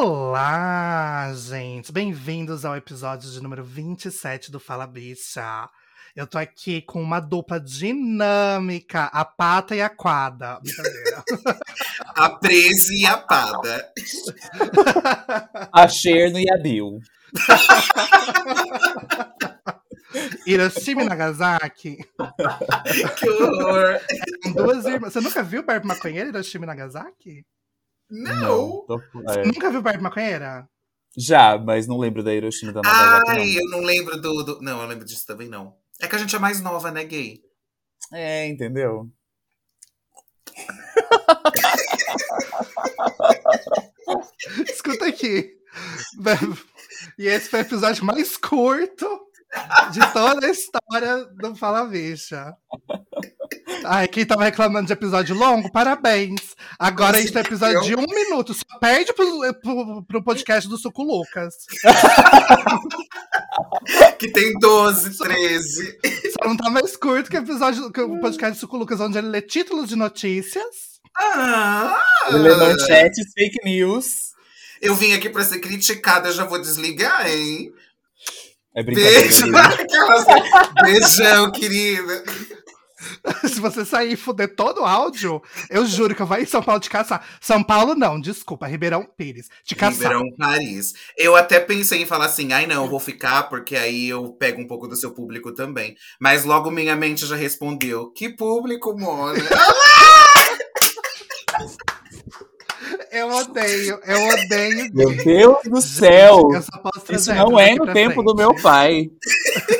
Olá, gente! Bem-vindos ao episódio de número 27 do Fala Bicha. Eu tô aqui com uma dupla dinâmica, a Pata e a Quada. A Prese e a Pada. A Cherno e a Bill. Hiroshima e Nagasaki. Que horror. Duas irmãs. Você nunca viu Barbie Maconheira, Hiroshima e Nagasaki? Não. tô- Você é. nunca viu Barbie Maconheira? Já, mas não lembro da Hiroshima da Nagasaki. Ai, não. eu não lembro do, do- Não, eu lembro disso também, não. É que a gente é mais nova, né, gay? É, entendeu? Escuta aqui. E esse foi o episódio mais curto de toda a história do Fala Bicha. Ai, quem tava reclamando de episódio longo, parabéns. Agora a gente tem episódio de um minuto. Só perde pro, pro, pro podcast do Suco Lucas. Que tem 12, 13. Só não tá mais curto que o episódio que o podcast do Suco Lucas, onde ele lê títulos de notícias. Ah! Ele é manchetes, fake news. Eu vim aqui pra ser criticada, já vou desligar, hein? É brincadeira. Beijo! Aquelas- Beijão, querida. Se você sair e fuder todo o áudio, eu juro que eu vou em São Paulo te caçar. São Paulo não, desculpa, Ribeirão Pires. Te caçar. Ribeirão Paris. Eu até pensei em falar assim, ai não, eu vou ficar, porque aí eu pego um pouco do seu público também. Mas logo minha mente já respondeu: que público, Mona? Eu odeio, eu odeio. Meu Deus do céu! Eu só posso Isso não é no tempo frente. do meu pai.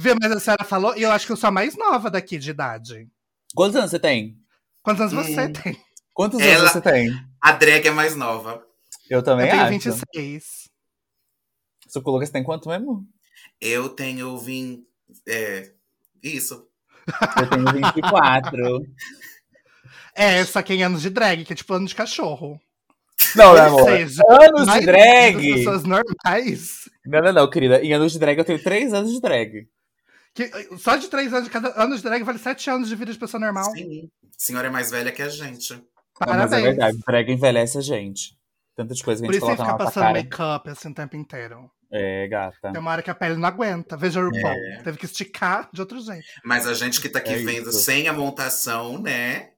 Viu, mas a senhora falou, e eu acho que eu sou a mais nova daqui de idade. Quantos anos você tem? Quantos anos você Hum. tem? Quantos Ela- anos você tem? A drag é mais nova. Eu também eu tenho acho. 26. Seu Lucas tem quanto mesmo? Eu tenho 20. É. Isso. Eu tenho 24. É, só que em anos de drag, que é tipo ano de cachorro. Não, meu Ou amor. seja, Anos de drag! pessoas normais. Não, não, não, querida. Em anos de drag eu tenho 3 anos de drag. Que, só de três anos de cada ano de drag vale sete anos de vida de pessoa normal. Sim. A senhora é mais velha que a gente. Não, Parabéns. mas é verdade, drag envelhece a gente. Tantas coisas que a Por gente isso que coloca fica na nossa passando cara. make-up assim o tempo inteiro. É, gata. Tem uma hora que a pele não aguenta. Veja o RuPaul. É. Teve que esticar de outro jeito. Mas a gente que tá aqui É vendo isso. sem a montação, né?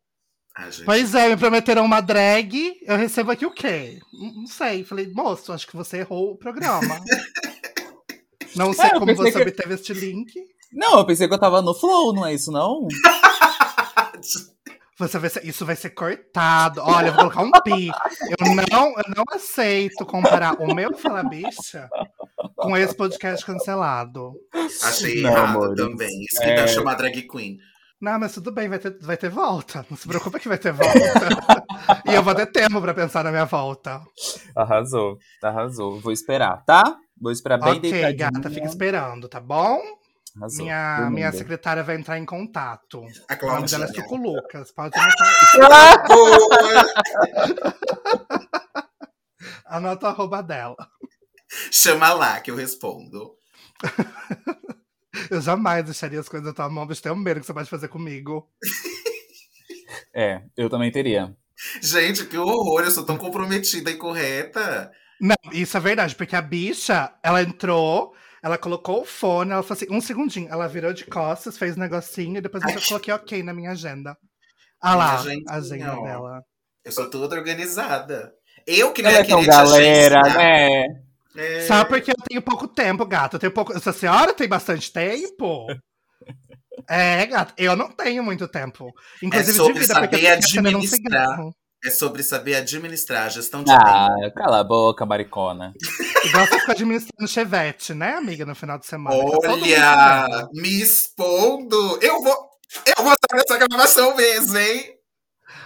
A gente... Pois é, me prometeram uma drag. Eu recebo aqui o quê? Não não sei. Falei, moço, acho que você errou o programa. Não sei eu como você que- obteve este link. Não, eu pensei que eu tava no flow, não é isso, não? Você vai ser- isso vai ser cortado. Olha, eu vou colocar um pi. Eu não, eu não aceito comparar o meu Fala Bicha com esse podcast cancelado. Achei Não, errado amores. também. Isso que É. dá chamar drag queen. Não, mas tudo bem, vai ter, vai ter volta. Não se preocupa que vai ter volta. e eu vou ter tempo pra pensar na minha volta. Arrasou, arrasou. Vou esperar, tá? Vou esperar bem ok, deitadinha. gata, fica esperando, tá bom? Arrasou. Minha, minha secretária vai entrar em contato. A O nome dela é. Suco Lucas. Pode anotar. Ah! Anota o arroba dela. Chama lá que eu respondo. Eu jamais deixaria as coisas na tua mão, mas tenho medo que você pode fazer comigo. É, eu também teria. Gente, que horror, eu sou tão comprometida e correta. Não, isso é verdade, porque a bicha, ela entrou, ela colocou o fone, ela falou assim, um segundinho, ela virou de costas, fez um negocinho, e depois eu coloquei ok na minha agenda. Ah lá, a agenda ó. dela. Eu sou toda organizada. Eu que não ia é tão querer galera, agenciar. né? É. Só porque eu tenho pouco tempo, gata. Eu tenho pouco. Se a senhora tem bastante tempo. É, gata, eu não tenho muito tempo. Inclusive de sobre vida, porque saber um administrar. É sobre saber administrar a gestão de tempo. Ah, cala a boca, maricona. Igual você fica administrando chevette, né, amiga, no final de semana. Olha, me expondo. Eu vou, eu vou sair dessa gravação mesmo, hein?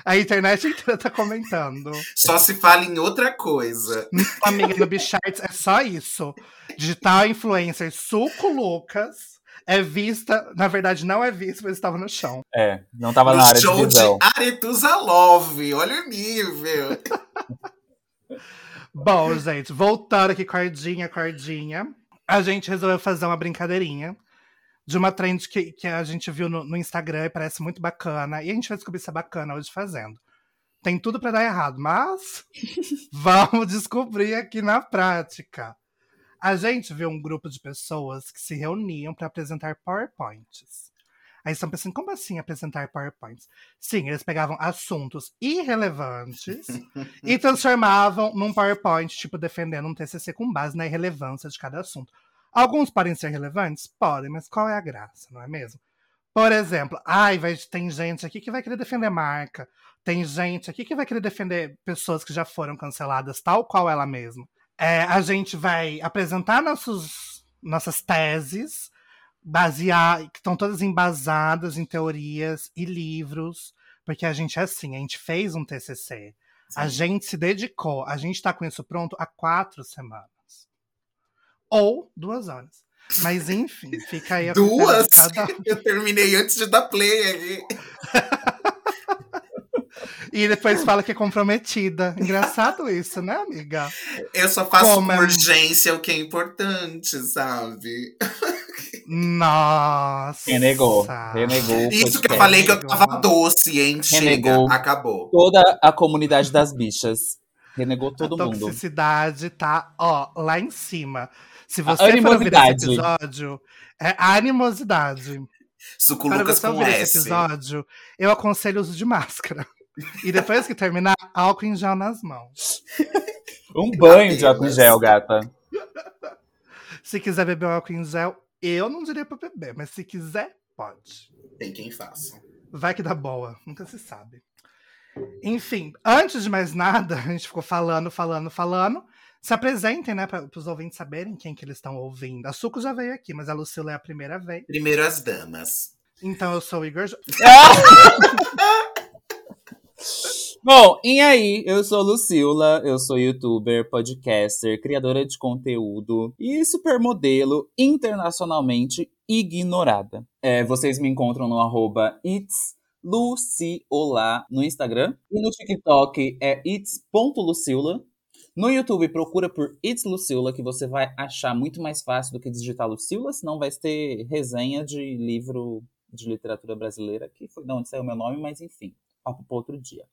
A internet inteira tá comentando. Só se fala em outra coisa. Não, amiga, no Bicharts é só isso. Digital influencer Suco Lucas é vista, na verdade não é vista, mas estava no chão. É, não tava no na área de show de visão. Aretusa Love. Olha o nível. Bom, gente, voltando aqui, cordinha, cordinha. A gente resolveu fazer uma brincadeirinha de uma trend que, que a gente viu no, no Instagram e parece muito bacana. E a gente vai descobrir se é bacana hoje fazendo. Tem tudo para dar errado, mas vamos descobrir aqui na prática. A gente viu um grupo de pessoas que se reuniam para apresentar PowerPoints. Aí estão pensando, como assim apresentar PowerPoints? Sim, eles pegavam assuntos irrelevantes e transformavam num PowerPoint, tipo, defendendo um TCC com base na irrelevância de cada assunto. Alguns podem ser relevantes? Podem, mas qual é a graça, não é mesmo? Por exemplo, ai, vai, tem gente aqui que vai querer defender marca. Tem gente aqui que vai querer defender pessoas que já foram canceladas, tal qual ela mesma. É, a gente vai apresentar nossos, nossas teses, basear, que estão todas embasadas em teorias e livros, porque a gente é assim, a gente fez um TCC, Sim. a gente se dedicou, a gente está com isso pronto há quatro semanas. Ou duas horas. Mas enfim, fica aí a Duas? Cada... Eu terminei antes de dar play aí. e depois fala que é comprometida. Engraçado isso, né, amiga? Eu só faço Como com urgência o que é importante, sabe? Nossa. Renegou. Renegou. Isso que eu falei que eu tava doce, hein? Renegou. Chega, acabou. Toda a comunidade das bichas. Renegou todo a mundo. A toxicidade tá, ó, lá em cima. Se você for ouvir esse episódio, é animosidade. Suculucas você ouvir esse episódio, eu aconselho o uso de máscara. E depois que terminar, álcool em gel nas mãos. Um banho de álcool em gel, gata. Se quiser beber álcool em gel, eu não diria pra beber, mas se quiser, pode. Tem quem faça. Vai que dá boa, nunca se sabe. Enfim, antes de mais nada, a gente ficou falando, falando, falando se apresentem, né, para os ouvintes saberem quem que eles estão ouvindo. A Suco já veio aqui, mas a Lucila é a primeira vez. Primeiro as damas. Então eu sou o Igor. Bom, e aí, eu sou Lucila, eu sou youtuber, podcaster, criadora de conteúdo e supermodelo internacionalmente ignorada. É, vocês me encontram no arroba itsluciola no Instagram e no TikTok é its.lucila. No YouTube, procura por It's Lucila, que você vai achar muito mais fácil do que digitar Lucila, senão vai ter resenha de livro de literatura brasileira, que foi de onde saiu meu nome, mas enfim, papo para outro dia.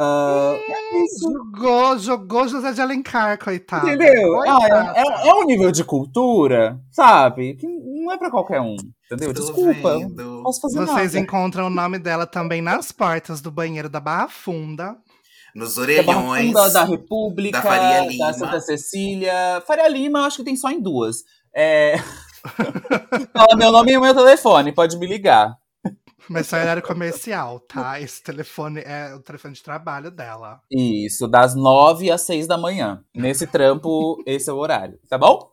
Uh, é jogou, jogou José de Alencar, coitado. Entendeu? Ah, é, é, é, um nível de cultura, sabe? Que não é para qualquer um. Entendeu? Estou Desculpa. Vendo. Posso fazer Vocês nada. encontram o nome dela também nas portas do banheiro da Barra Funda nos orelhões. Da, da República, da, Faria Lima. da Santa Cecília. Faria Lima, eu acho que tem só em duas. É... Fala meu nome e o meu telefone, pode me ligar. Mas só era comercial, tá? Esse telefone é o telefone de trabalho dela. Isso, das nove às seis da manhã. Nesse trampo, esse é o horário, tá bom?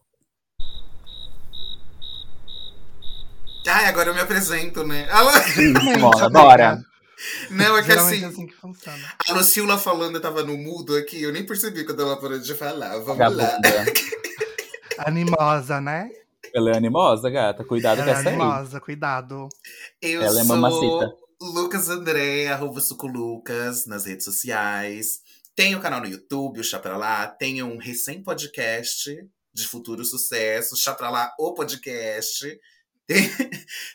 Ai, agora eu me apresento, né? Bora, bora. Não, é que assim. É assim que funciona. A Lucila falando, eu tava no mudo aqui, eu nem percebi quando ela parou de falar. Vamos lá. Animosa, né? Ela é animosa, gata. Cuidado com essa é animosa, cuidado. Eu ela é sou é mamacita. Lucas André, arroba Suculucas, nas redes sociais. Tem o canal no YouTube, o Chá Pra Lá. Tem um recém-podcast de futuro sucesso, Chá Pra Lá, o podcast. Tem,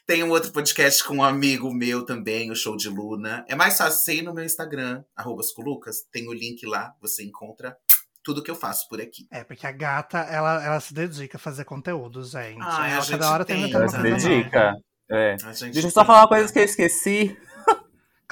tem um outro podcast com um amigo meu também, o Show de Luna. É mais fácil ir no meu Instagram, arroba Lucas. Tem o link lá, você encontra tudo que eu faço por aqui. É, porque a gata, ela, ela se dedica a fazer conteúdo, gente. Ah, ela cada hora tem, tem uma coisa dedica. É. Deixa eu só falar uma coisa que eu esqueci.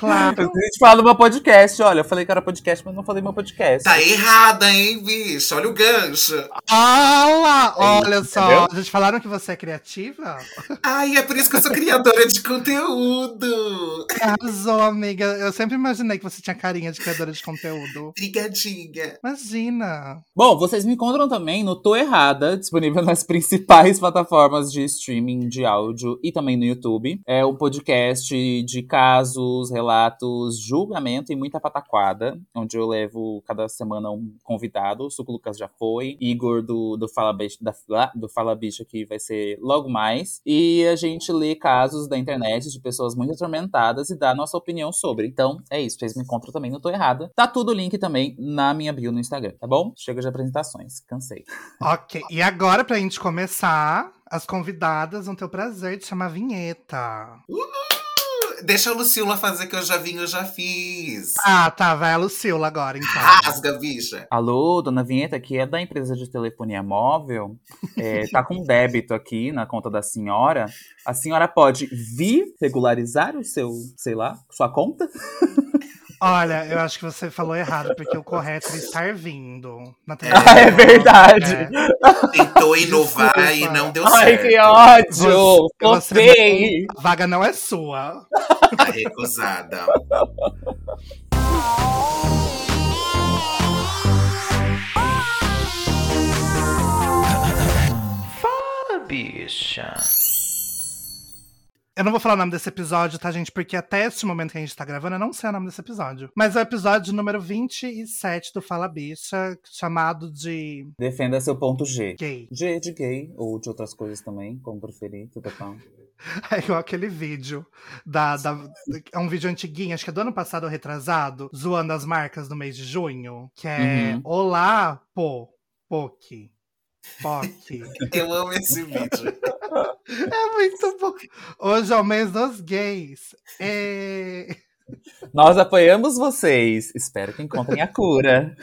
Claro. Eu queria te falar do meu podcast. Olha, eu falei que era podcast, mas não falei meu podcast. Tá errada, hein, bicho? Olha o gancho. Ah, olha só. Entendeu? Já falaram que você é criativa? Ai, é por isso que eu sou criadora de conteúdo. Arrasou, amiga. Eu sempre imaginei que você tinha carinha de criadora de conteúdo. Brigadinha. Imagina. Bom, vocês me encontram também no Tô Errada, disponível nas principais plataformas de streaming de áudio e também no YouTube. É um podcast de casos, relatos relatos, julgamento e muita pataquada, onde eu levo cada semana um convidado. O Suco Lucas já foi, Igor do, do, Fala, Bicha, da, do Fala Bicha, que vai ser logo mais. E a gente lê casos da internet de pessoas muito atormentadas e dá a nossa opinião sobre. Então, é isso. Vocês me encontram também no Tô Errada. Tá tudo o link também na minha bio no Instagram, tá bom? Chega de apresentações. Cansei. Ok. E agora, pra gente começar, as convidadas vão ter o prazer de chamar a vinheta. Uhul! Deixa a Lucila fazer que eu já vim, eu já fiz. Ah, tá, vai a Lucila agora, então. Rasga, bicha. Alô, dona Vinheta, aqui é da empresa de telefonia móvel. É, tá com débito aqui na conta da senhora. A senhora pode vir regularizar o seu, sei lá, sua conta? Olha, eu acho que você falou errado, porque o correto é estar vindo. Na ah, é verdade. É. Tentou inovar Desculpa. e não deu Ai, certo. Ai, que ódio! Você a vaga não é sua. Tá recusada. Fala, bicha. Eu não vou falar o nome desse episódio, tá, gente? Porque até esse momento que a gente tá gravando, eu não sei o nome desse episódio. Mas é o episódio número 27 do Fala Bicha, chamado de. Defenda seu ponto G. Gay. G de gay, ou de outras coisas também, como preferir, tudo bom. É igual aquele vídeo da, da, É um vídeo antiguinho, acho que é do ano passado ou retrasado, zoando as marcas no mês de junho. Que é uhum. Olá, pô, POC. POC. Eu amo esse vídeo. É muito bom. Hoje é o mês dos gays. É... Nós apoiamos vocês. Espero que encontrem a cura.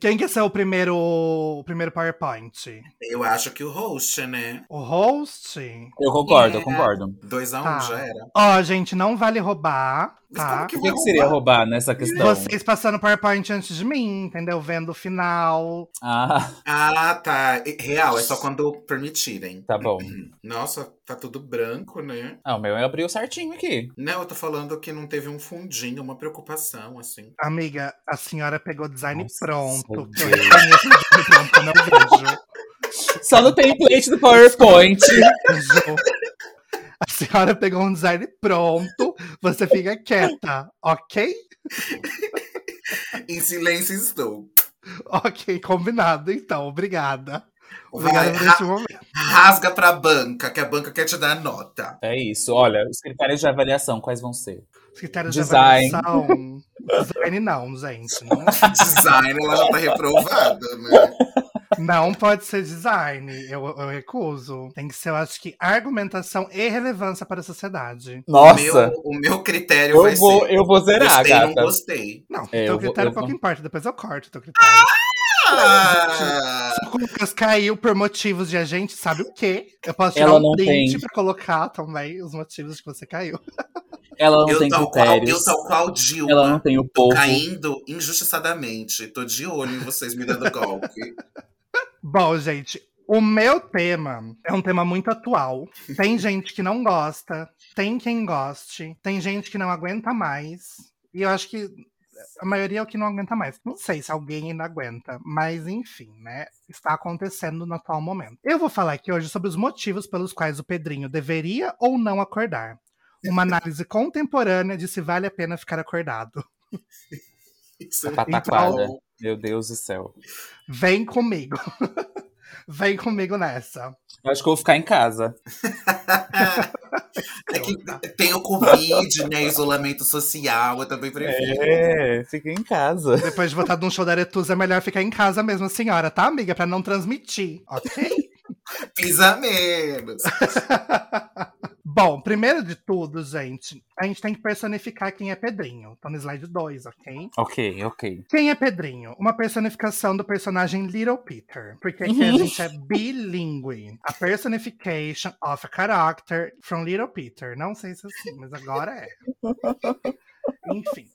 Quem quer ser o primeiro, o primeiro PowerPoint? Eu acho que o host, né? O host? Eu concordo, é. eu concordo. 2 a 1 um, tá. já era. Ó, gente, não vale roubar. Tá. O que, que, seria roubar nessa questão? Vocês passando PowerPoint antes de mim, entendeu? Vendo o final. Ah. Ah, tá. Real, é só quando permitirem. Tá bom. Nossa, tá tudo branco, né? Ah, o meu abriu certinho aqui. Não, eu tô falando que não teve um fundinho, uma preocupação, assim. Amiga, a senhora pegou design Nossa, pronto. Eu reconheço design pronto quando eu vejo. Só no template do PowerPoint. A senhora pegou um design pronto, você fica quieta, ok? em silêncio estou. Ok, combinado então, obrigada. Obrigada por esse momento. Rasga pra banca, que a banca quer te dar nota. É isso. Olha, os critérios de avaliação, quais vão ser? Os critérios design. de avaliação. Design não, gente. Não. design, ela já tá reprovada, né? Não pode ser design, eu, eu, recuso. Tem que ser, eu acho que, argumentação e relevância para a sociedade. Nossa! O meu, o meu critério eu vai vou, ser. Eu vou zerar, gostei, gata. não gostei. Não, é, teu critério vou, pouco vou... importa, depois eu corto teu critério. Ah! Se o Lucas caiu por motivos de a gente sabe o quê? Eu posso tirar Ela um print tem. pra colocar também os motivos de que você caiu. Ela não eu tem tal critérios. Qual, eu tal qual Dilma. Ela não tem o povo. Tô caindo injustiçadamente. Tô de olho em vocês me dando golpe. Bom, gente, o meu tema é um tema muito atual. Tem gente que não gosta, tem quem goste, tem gente que não aguenta mais. E eu acho que a maioria é o que não aguenta mais. Não sei se alguém ainda aguenta, mas enfim, né? Está acontecendo no atual momento. Eu vou falar aqui hoje sobre os motivos pelos quais o Pedrinho deveria ou não acordar. Uma análise contemporânea de se vale a pena ficar acordado. Isso é então, Meu Deus do céu. Vem comigo. Vem comigo nessa. Eu acho que eu vou ficar em casa. é que tem o Covid, né? Isolamento social, eu também prefiro. É, fica em casa. Depois de voltar de um show da Aretusa, é melhor ficar em casa mesmo, senhora, tá, amiga? Pra não transmitir, ok? Pisa menos. Bom, primeiro de tudo, gente, a gente tem que personificar quem é Pedrinho. Tá no slide 2, ok? Ok, ok. Quem é Pedrinho? Uma personificação do personagem Little Peter. Porque aqui a gente é bilíngue. A personification of a character from Little Peter. Não sei se é assim, mas agora é. Enfim.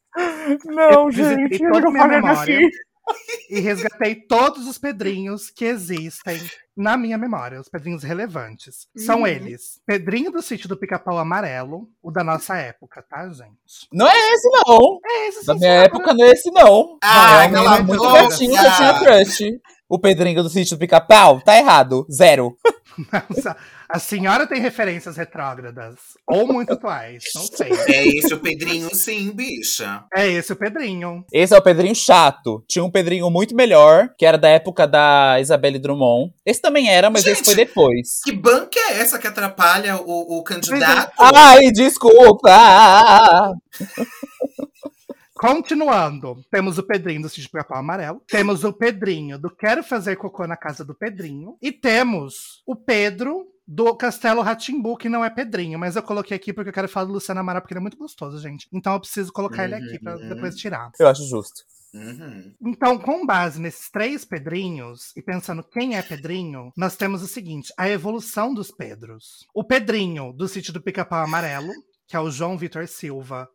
Não, eu gente, toda a minha memória. Assim e resgatei todos os pedrinhos que existem na minha memória, os pedrinhos relevantes. São uhum. eles: Pedrinho do sítio do Pica-Pau Amarelo, o da nossa época, tá, gente? Não é esse, não. É esse, Da minha época não é esse, não. Ah, não, é muito gatinho que eu tinha crush. O Pedrinho do sítio do Pica-Pau, tá errado. Zero. Nossa, a senhora tem referências retrógradas. Ou muito atuais. Não sei. É esse o Pedrinho, sim, bicha. É esse o Pedrinho. Esse é o Pedrinho chato. Tinha um Pedrinho muito melhor, que era da época da Isabelle Drummond. Esse também era, mas Gente, esse foi depois. Que banca é essa que atrapalha o, o candidato? Ai, desculpa! Continuando, temos o Pedrinho do Sítio Pica-Pau Amarelo, temos o Pedrinho do Quero Fazer Cocô na Casa do Pedrinho, e temos o Pedro do Castelo Ratimbu, que não é Pedrinho, mas eu coloquei aqui porque eu quero falar do Luciano Amaral, porque ele é muito gostoso, gente. Então eu preciso colocar uhum. ele aqui pra Uhum. depois tirar. Eu acho justo. Uhum. Então, com base nesses três Pedrinhos, e pensando quem é Pedrinho, nós temos o seguinte: a evolução dos Pedros. O Pedrinho do sítio do Pica-Pau Amarelo, que é o João Vitor Silva,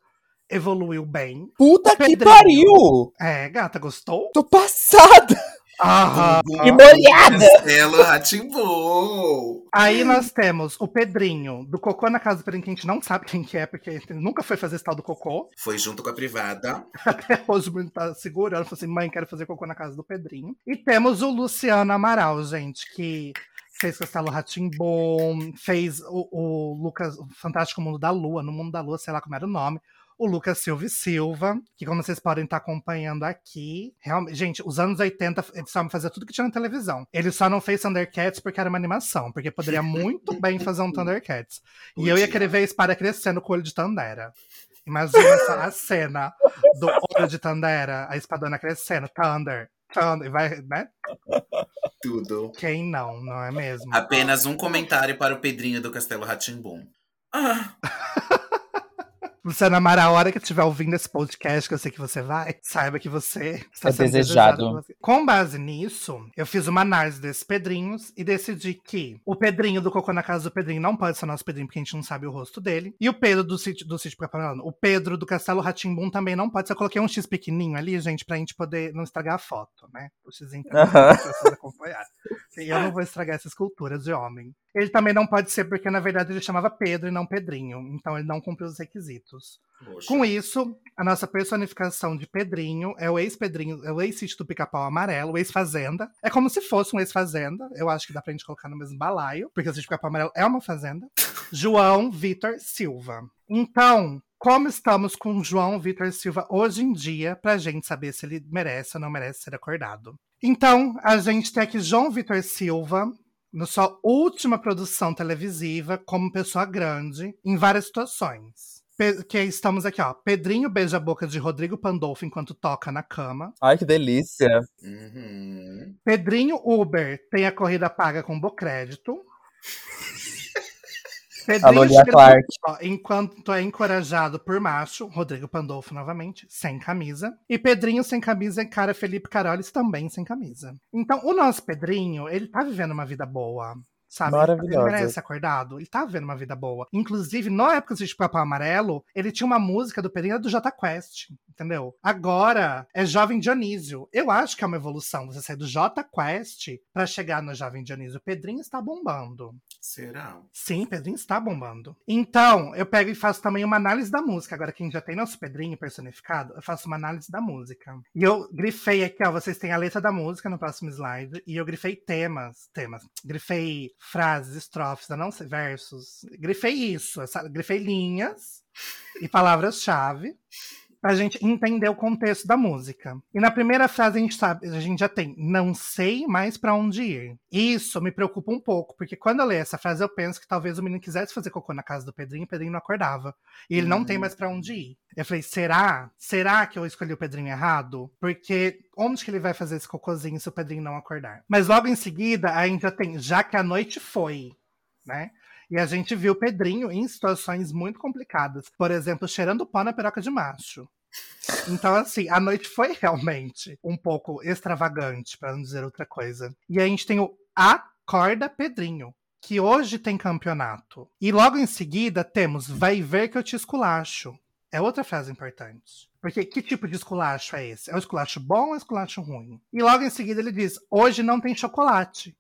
evoluiu bem. Puta que pariu! É, gata, gostou? Tô passada! Aham. E molhada! Castelo Ratimbu. Aí nós temos o Pedrinho, do Cocô na Casa do Pedrinho, que a gente não sabe quem que é, porque ele nunca foi fazer esse tal do Cocô. Foi junto com a privada. Até hoje o menino tá segurando, falou assim, mãe, quero fazer Cocô na Casa do Pedrinho. E temos o Luciano Amaral, gente, que fez Castelo Ratimbom, fez o, o Lucas, o Fantástico Mundo da Lua, no Mundo da Lua, sei lá como era o nome. O Lucas Silva e Silva, que como vocês podem estar acompanhando aqui, realmente, gente, os anos 80, ele só fazia tudo que tinha na televisão. Ele só não fez Thundercats porque era uma animação, porque poderia muito bem fazer um Thundercats. E eu ia querer ver a espada crescendo com o olho de Tandera. Imagina essa, a cena do olho de Tandera, a espadona crescendo, Thunder, Thunder, vai, né? Tudo. Quem não, não é mesmo? Apenas um comentário para o Pedrinho do Castelo Ratimbum. Ah, Luciana Mara, a hora que estiver ouvindo esse podcast, que eu sei que você vai, saiba que você está É sendo desejado. desejado. Com base nisso, eu fiz uma análise desses Pedrinhos e decidi que o Pedrinho do Cocô na Casa do Pedrinho não pode ser nosso Pedrinho, porque a gente não sabe o rosto dele. E o Pedro do sítio do sítio Pica-Pau, o Pedro do Castelo Ratimbum também não pode ser. Eu coloquei um X pequenininho ali, gente, pra gente poder não estragar a foto, né? O X para as pessoas acompanharem. E eu não vou estragar essa escultura de homem. Ele também não pode ser porque, na verdade, ele chamava Pedro e não Pedrinho. Então ele não cumpriu os requisitos. poxa. Com isso, a nossa personificação de Pedrinho é o ex-Pedrinho, é o ex-sítio do Pica-Pau Amarelo, o ex-Fazenda. É como se fosse um ex-Fazenda. Eu acho que dá pra gente colocar no mesmo balaio, porque o sítio do Pica-Pau Amarelo é uma fazenda. João Vitor Silva. Então, como estamos com João Vitor Silva hoje em dia, pra gente saber se ele merece ou não merece ser acordado? Então, a gente tem aqui João Vitor Silva, na sua última produção televisiva, como pessoa grande, em várias situações. Pe- que estamos aqui, ó. Pedrinho beija a boca de Rodrigo Pandolfo enquanto toca na cama. Ai, que delícia. Uhum. Pedrinho Uber tem a corrida paga com Bocrédito. Clark. ó, enquanto é encorajado por macho, Rodrigo Pandolfo novamente, sem camisa. E Pedrinho sem camisa encara Felipe Carolis também sem camisa. Então, o nosso Pedrinho, ele tá vivendo uma vida boa. Sabe? Ele Maravilhosa. merece ser acordado. Ele tá vivendo uma vida boa. Inclusive, na época do Papão Amarelo, ele tinha uma música do Pedrinho do Jota Quest, entendeu? Agora é Jovem Dionísio. Eu acho que é uma evolução você sair do Jota Quest pra chegar no Jovem Dionísio. O Pedrinho está bombando. Será? Sim, Pedrinho está bombando. Então, eu pego e faço também uma análise da música. Agora, quem já tem nosso Pedrinho personificado, eu faço uma análise da música. E eu grifei aqui, ó, vocês têm a letra da música no próximo slide. E eu grifei temas, temas. Grifei frases, estrofes, não sei, versos. Grifei isso, grifei linhas e palavras-chave pra gente entender o contexto da música. E na primeira frase a gente sabe, a gente já tem não sei mais pra onde ir. Isso me preocupa um pouco, porque quando eu leio essa frase eu penso que talvez o menino quisesse fazer cocô na casa do Pedrinho, e o Pedrinho não acordava. E ele não Uhum. tem mais pra onde ir. Eu falei, será? Será que eu escolhi o Pedrinho errado? Porque onde que ele vai fazer esse cocôzinho se o Pedrinho não acordar? Mas logo em seguida a gente já tem já que a noite foi, né? E a gente viu Pedrinho em situações muito complicadas. Por exemplo, cheirando pó na piroca de macho. Então, assim, a noite foi realmente um pouco extravagante, para não dizer outra coisa. E a gente tem o Acorda Pedrinho, que hoje tem campeonato. E logo em seguida temos Vai ver que eu te esculacho. É outra frase importante. Porque que tipo de esculacho é esse? É um esculacho bom ou um esculacho ruim? E logo em seguida ele diz: hoje não tem chocolate.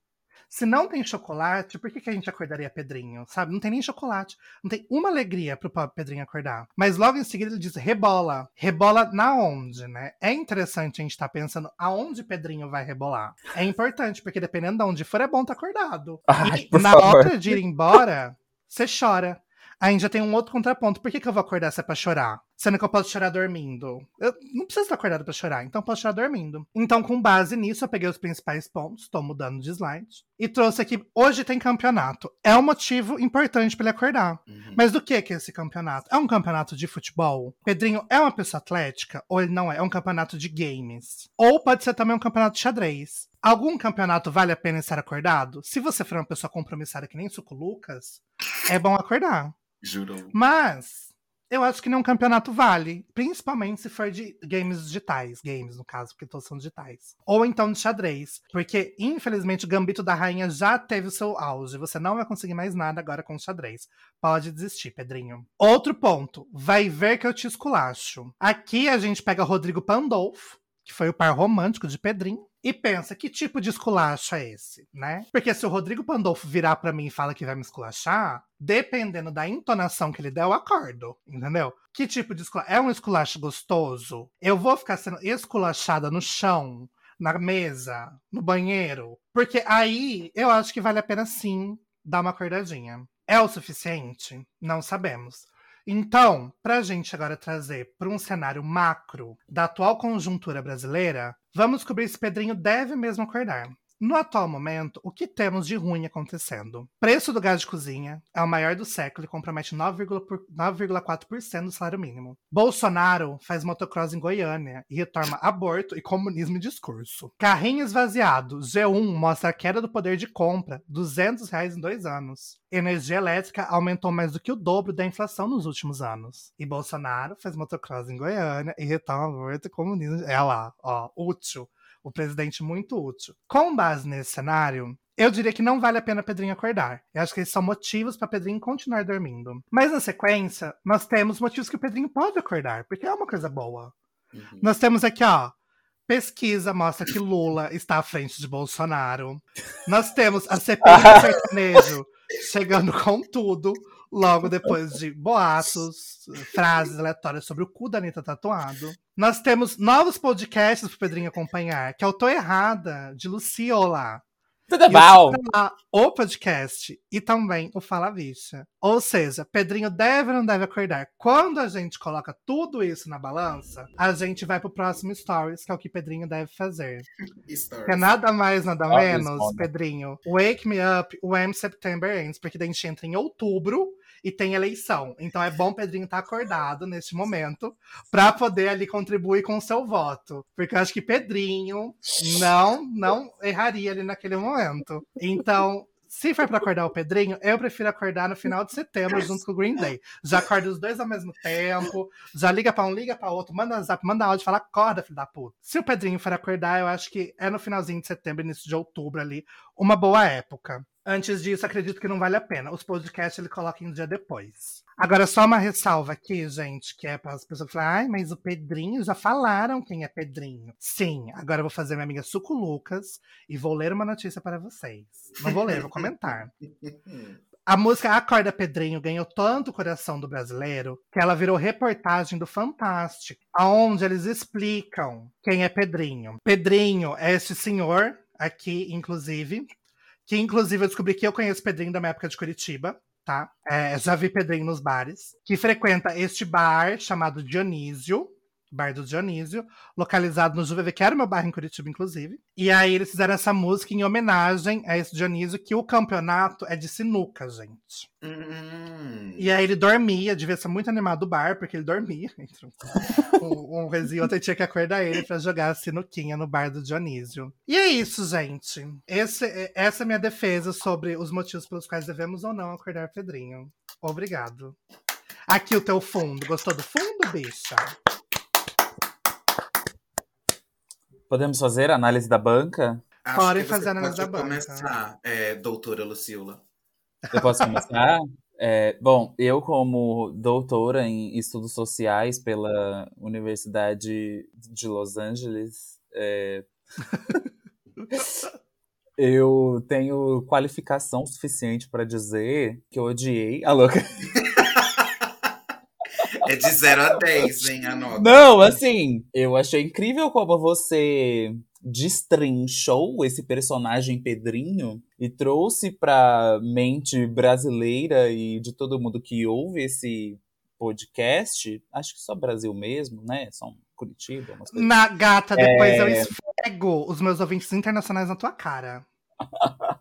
Se não tem chocolate, por que, que a gente acordaria Pedrinho? Sabe? Não tem nem chocolate. Não tem uma alegria pro pobre Pedrinho acordar. Mas logo em seguida ele diz rebola. Rebola na onde, né? É interessante a gente estar pensando aonde Pedrinho vai rebolar. É importante, porque dependendo de onde for, é bom estar acordado. Ai, e na favor. hora de ir embora, você chora. Ainda tem um outro contraponto. Por que, que eu vou acordar se é pra chorar? Sendo que eu posso chorar dormindo. Eu não preciso estar acordado pra chorar, então eu posso chorar dormindo. Então, com base nisso, eu peguei os principais pontos, tô mudando de slide, e trouxe aqui. Hoje tem campeonato. É um motivo importante para ele acordar. Uhum. Mas do que, que é esse campeonato? É um campeonato de futebol? Pedrinho é uma pessoa atlética? Ou ele não é? É um campeonato de games? Ou pode ser também um campeonato de xadrez? Algum campeonato vale a pena estar acordado? Se você for uma pessoa compromissada que nem Suco Lucas, é bom acordar. Juro. Mas eu acho que nenhum campeonato vale. Principalmente se for de games digitais. Games, no caso, porque todos são digitais. Ou então de xadrez. Porque, infelizmente, o Gambito da Rainha já teve o seu auge. Você não vai conseguir mais nada agora com o xadrez. Pode desistir, Pedrinho. Outro ponto. Vai ver que eu te esculacho. Aqui a gente pega Rodrigo Pandolfo, que foi o par romântico de Pedrinho e pensa, que tipo de esculacho é esse, né? Porque se o Rodrigo Pandolfo virar para mim e fala que vai me esculachar, dependendo da entonação que ele der, eu acordo, entendeu? Que tipo de esculacho? É um esculacho gostoso? Eu vou ficar sendo esculachada no chão, na mesa, no banheiro? Porque aí eu acho que vale a pena sim dar uma acordadinha. É o suficiente? Não sabemos. Então, para a gente agora trazer para um cenário macro da atual conjuntura brasileira, vamos descobrir se Pedrinho deve mesmo acordar. No atual momento, o que temos de ruim acontecendo? Preço do gás de cozinha é o maior do século e compromete 9,4% do salário mínimo. Bolsonaro faz motocross em Goiânia e retorna aborto e comunismo em discurso. Carrinho esvaziado. G1 mostra a queda do poder de compra, 200 reais em dois anos. Energia elétrica aumentou mais do que o dobro da inflação nos últimos anos. E Bolsonaro faz motocross em Goiânia e retorna aborto e comunismo. É lá, ó, útil o presidente muito útil. Com base nesse cenário, eu diria que não vale a pena Pedrinho acordar. Eu acho que esses são motivos para Pedrinho continuar dormindo. Mas na sequência, nós temos motivos que o Pedrinho pode acordar, porque é uma coisa boa. Uhum. Nós temos aqui, ó. Pesquisa mostra que Lula está à frente de Bolsonaro. Nós temos a CPI do sertanejo chegando com tudo, logo depois de boatos, frases aleatórias sobre o cu da Anitta tatuado. Nós temos novos podcasts pro Pedrinho acompanhar, que é o Tô Errada, de Luciola. Tudo bom? O podcast e também o Fala Bicha. Ou seja, Pedrinho deve ou não deve acordar. Quando a gente coloca tudo isso na balança, a gente vai pro próximo Stories, que é o que Pedrinho deve fazer. Stories. Que é nada mais, nada menos, Pedrinho. Wake Me Up When September Ends, porque daí a gente entra em outubro e tem eleição. Então é bom Pedrinho estar tá acordado neste momento para poder ali contribuir com o seu voto. Porque eu acho que Pedrinho não, não erraria ali naquele momento. Então, se for para acordar o Pedrinho, eu prefiro acordar no final de setembro junto com o Green Day. Já acorda os dois ao mesmo tempo, já liga para um, liga para outro, manda WhatsApp, manda áudio, fala acorda, filho da puta. Se o Pedrinho for acordar, eu acho que é no finalzinho de setembro, início de outubro ali, uma boa época. Antes disso, acredito que não vale a pena. Os podcasts ele coloca em um dia depois. Agora, só uma ressalva aqui, gente, que é para as pessoas falarem, ai, mas o Pedrinho, já falaram quem é Pedrinho. Sim, agora eu vou fazer minha amiga Suco Lucas e vou ler uma notícia para vocês. Não vou ler, vou comentar. A música Acorda Pedrinho ganhou tanto o coração do brasileiro que ela virou reportagem do Fantástico, aonde eles explicam quem é Pedrinho. Pedrinho é esse senhor aqui, inclusive, que inclusive eu descobri que eu conheço Pedrinho da minha época de Curitiba, tá? É, já vi Pedrinho nos bares. Que frequenta este bar chamado Dionísio, Bar do Dionísio, localizado no Juvevê, que era o meu bairro em Curitiba, inclusive. E aí eles fizeram essa música em homenagem a esse Dionísio, que o campeonato é de sinuca, gente. Hum. E aí ele dormia, devia ser muito animado o bar, porque ele dormia. um, um vez e outro tinha que acordar ele para jogar a sinuquinha no bar do Dionísio. E é isso, gente. Esse, essa é a minha defesa sobre os motivos pelos quais devemos ou não acordar Pedrinho. Obrigado. Aqui o teu fundo. Gostou do fundo, bicha? Podemos fazer a análise da banca? Acho Podem fazer a análise da banca. começar, é, doutora Lucila. Eu posso começar? É, bom, eu como doutora em estudos sociais pela Universidade de Los Angeles, é... eu tenho qualificação suficiente para dizer que eu odiei a louca. É de 0 a 10, hein, a nota. Não, assim, eu achei incrível como você destrinchou esse personagem Pedrinho e trouxe pra mente brasileira e de todo mundo que ouve esse podcast, acho que só Brasil mesmo, né? São Curitiba. Na gata, depois é... eu esfrego os meus ouvintes internacionais na tua cara.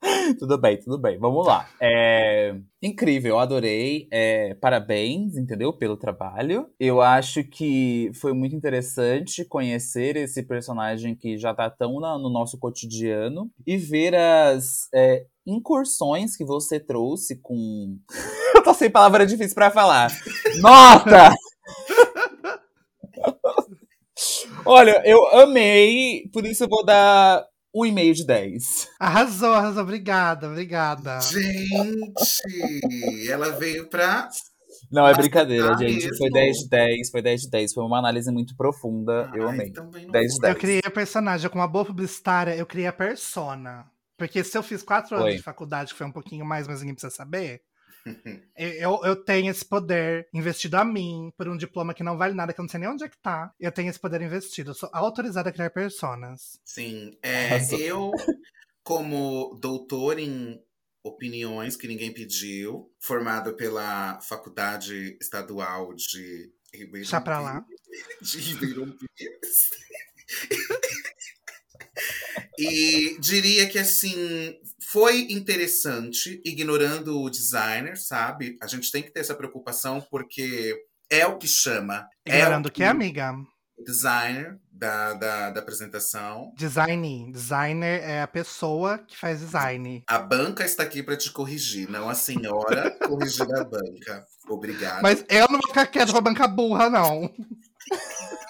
tudo bem, tudo bem. Vamos lá. É... Incrível, adorei. É... Parabéns, entendeu? Pelo trabalho. Eu acho que foi muito interessante conhecer esse personagem que já tá tão na, no nosso cotidiano e ver as é, incursões que você trouxe com. Eu tô sem palavra difícil para falar. Nota! Olha, eu amei, por isso eu vou dar um e-mail de 10. Arrasou, arrasou. Obrigada, obrigada. Gente, ela veio pra. Não, é brincadeira, gente. Mesmo. Foi 10 de 10, foi 10 de 10. Foi uma análise muito profunda. eu amei. 10 de 10. Eu criei a personagem com uma boa publicitária, eu criei a persona. Porque se eu fiz 4 anos de faculdade, que foi um pouquinho mais, mas ninguém precisa saber, eu, eu tenho esse poder investido a mim por um diploma que não vale nada, que eu não sei nem onde é que tá. Eu tenho esse poder investido. Eu sou autorizada a criar personas. Sim. É, eu, como doutor em opiniões que ninguém pediu, formado pela Faculdade Estadual de Ribeirão Já pra lá. De Ribeirão Pires. e diria que assim foi interessante, ignorando o designer, sabe? A gente tem que ter essa preocupação porque é o que chama. É ignorando é o que, amiga? Designer da, da, da apresentação. Design. Designer é a pessoa que faz design. A banca está aqui para te corrigir, não a senhora corrigir a banca. Obrigado. Mas eu não vou ficar quieta com a banca burra, não.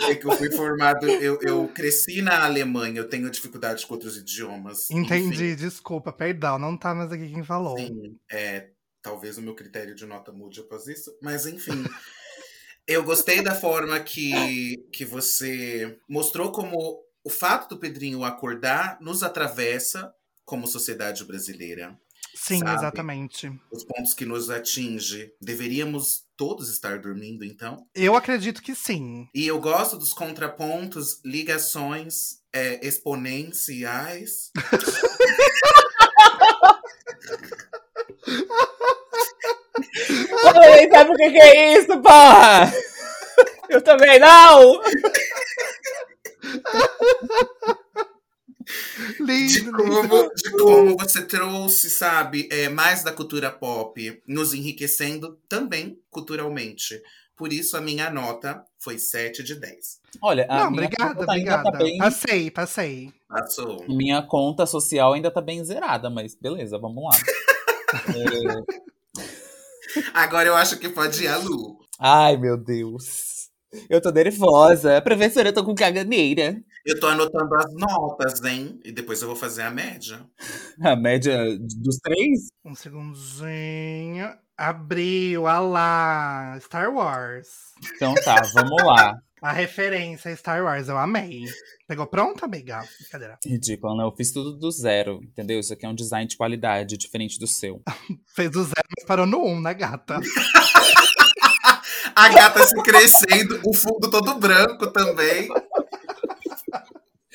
É que eu fui formado, eu, eu cresci na Alemanha, eu tenho dificuldades com outros idiomas. Entendi, enfim. desculpa, perdão, não tá mais aqui quem falou. Sim, é, talvez o meu critério de nota mude após isso, mas enfim. eu gostei da forma que, que você mostrou como o fato do Pedrinho acordar nos atravessa como sociedade brasileira. Sim, sabe? exatamente. Os pontos que nos atinge. Deveríamos todos estar dormindo, então? Eu acredito que sim. E eu gosto dos contrapontos, ligações é, exponenciais. Oi, sabe o que, que é isso, porra? Eu também não! Lindo, de, como, de como você trouxe, sabe, é, mais da cultura pop, nos enriquecendo também culturalmente. Por isso a minha nota foi 7 de 10. Olha, a Não, obrigada, obrigada. Tá bem... Passei, passei. Passou. Minha conta social ainda tá bem zerada, mas beleza, vamos lá. é... Agora eu acho que pode ir a Lu. Ai, meu Deus. Eu tô nervosa. Professora, eu tô com caganeira. Eu tô anotando as notas, hein? E depois eu vou fazer a média. A média dos três? Um segundinho. Abriu, a lá, Star Wars. Então tá, vamos lá. A referência Star Wars, eu amei. Pegou pronta, amiga? Brincadeira. Ridículo, não. Eu fiz tudo do zero, entendeu? Isso aqui é um design de qualidade, diferente do seu. Fez do zero, mas parou no um, né, gata? a gata se crescendo, o fundo todo branco também.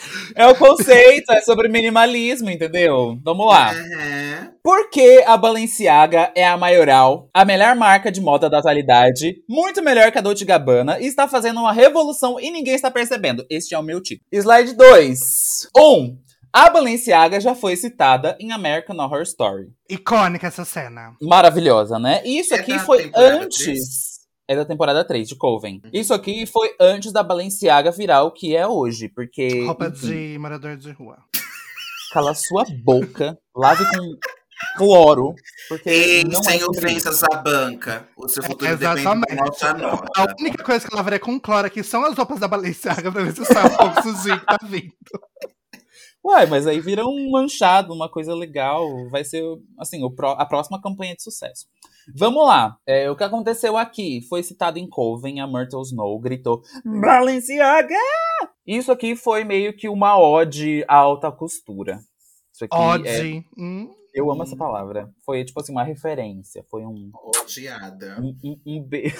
É o conceito, é sobre minimalismo, entendeu? Vamos lá. Uhum. Por que a Balenciaga é a maioral, a melhor marca de moda da atualidade, muito melhor que a Dolce Gabbana e está fazendo uma revolução e ninguém está percebendo? Este é o meu título. Slide 2. 1. Um, a Balenciaga já foi citada em American Horror Story. Icônica essa cena. Maravilhosa, né? E isso é aqui foi antes é da temporada 3 de Coven. Uhum. Isso aqui foi antes da Balenciaga virar o que é hoje, porque. Roupa enfim, de morador de rua. Cala sua boca, lave com cloro. Porque Ei, não sem é ofensas à banca. O seu futuro é, exatamente. A única coisa que eu lavaria com cloro aqui são as roupas da Balenciaga pra ver se sai um pouco sujinho que tá vindo. Uai, mas aí vira um manchado, uma coisa legal. Vai ser, assim, o pro, a próxima campanha de sucesso. Vamos lá. É, o que aconteceu aqui foi citado em Coven, a Myrtle Snow gritou Balenciaga! Isso aqui foi meio que uma ode à alta costura. Isso aqui ode. É... Hum. Eu amo essa palavra. Foi tipo assim, uma referência. Foi um. Odiada. Um, um, um be...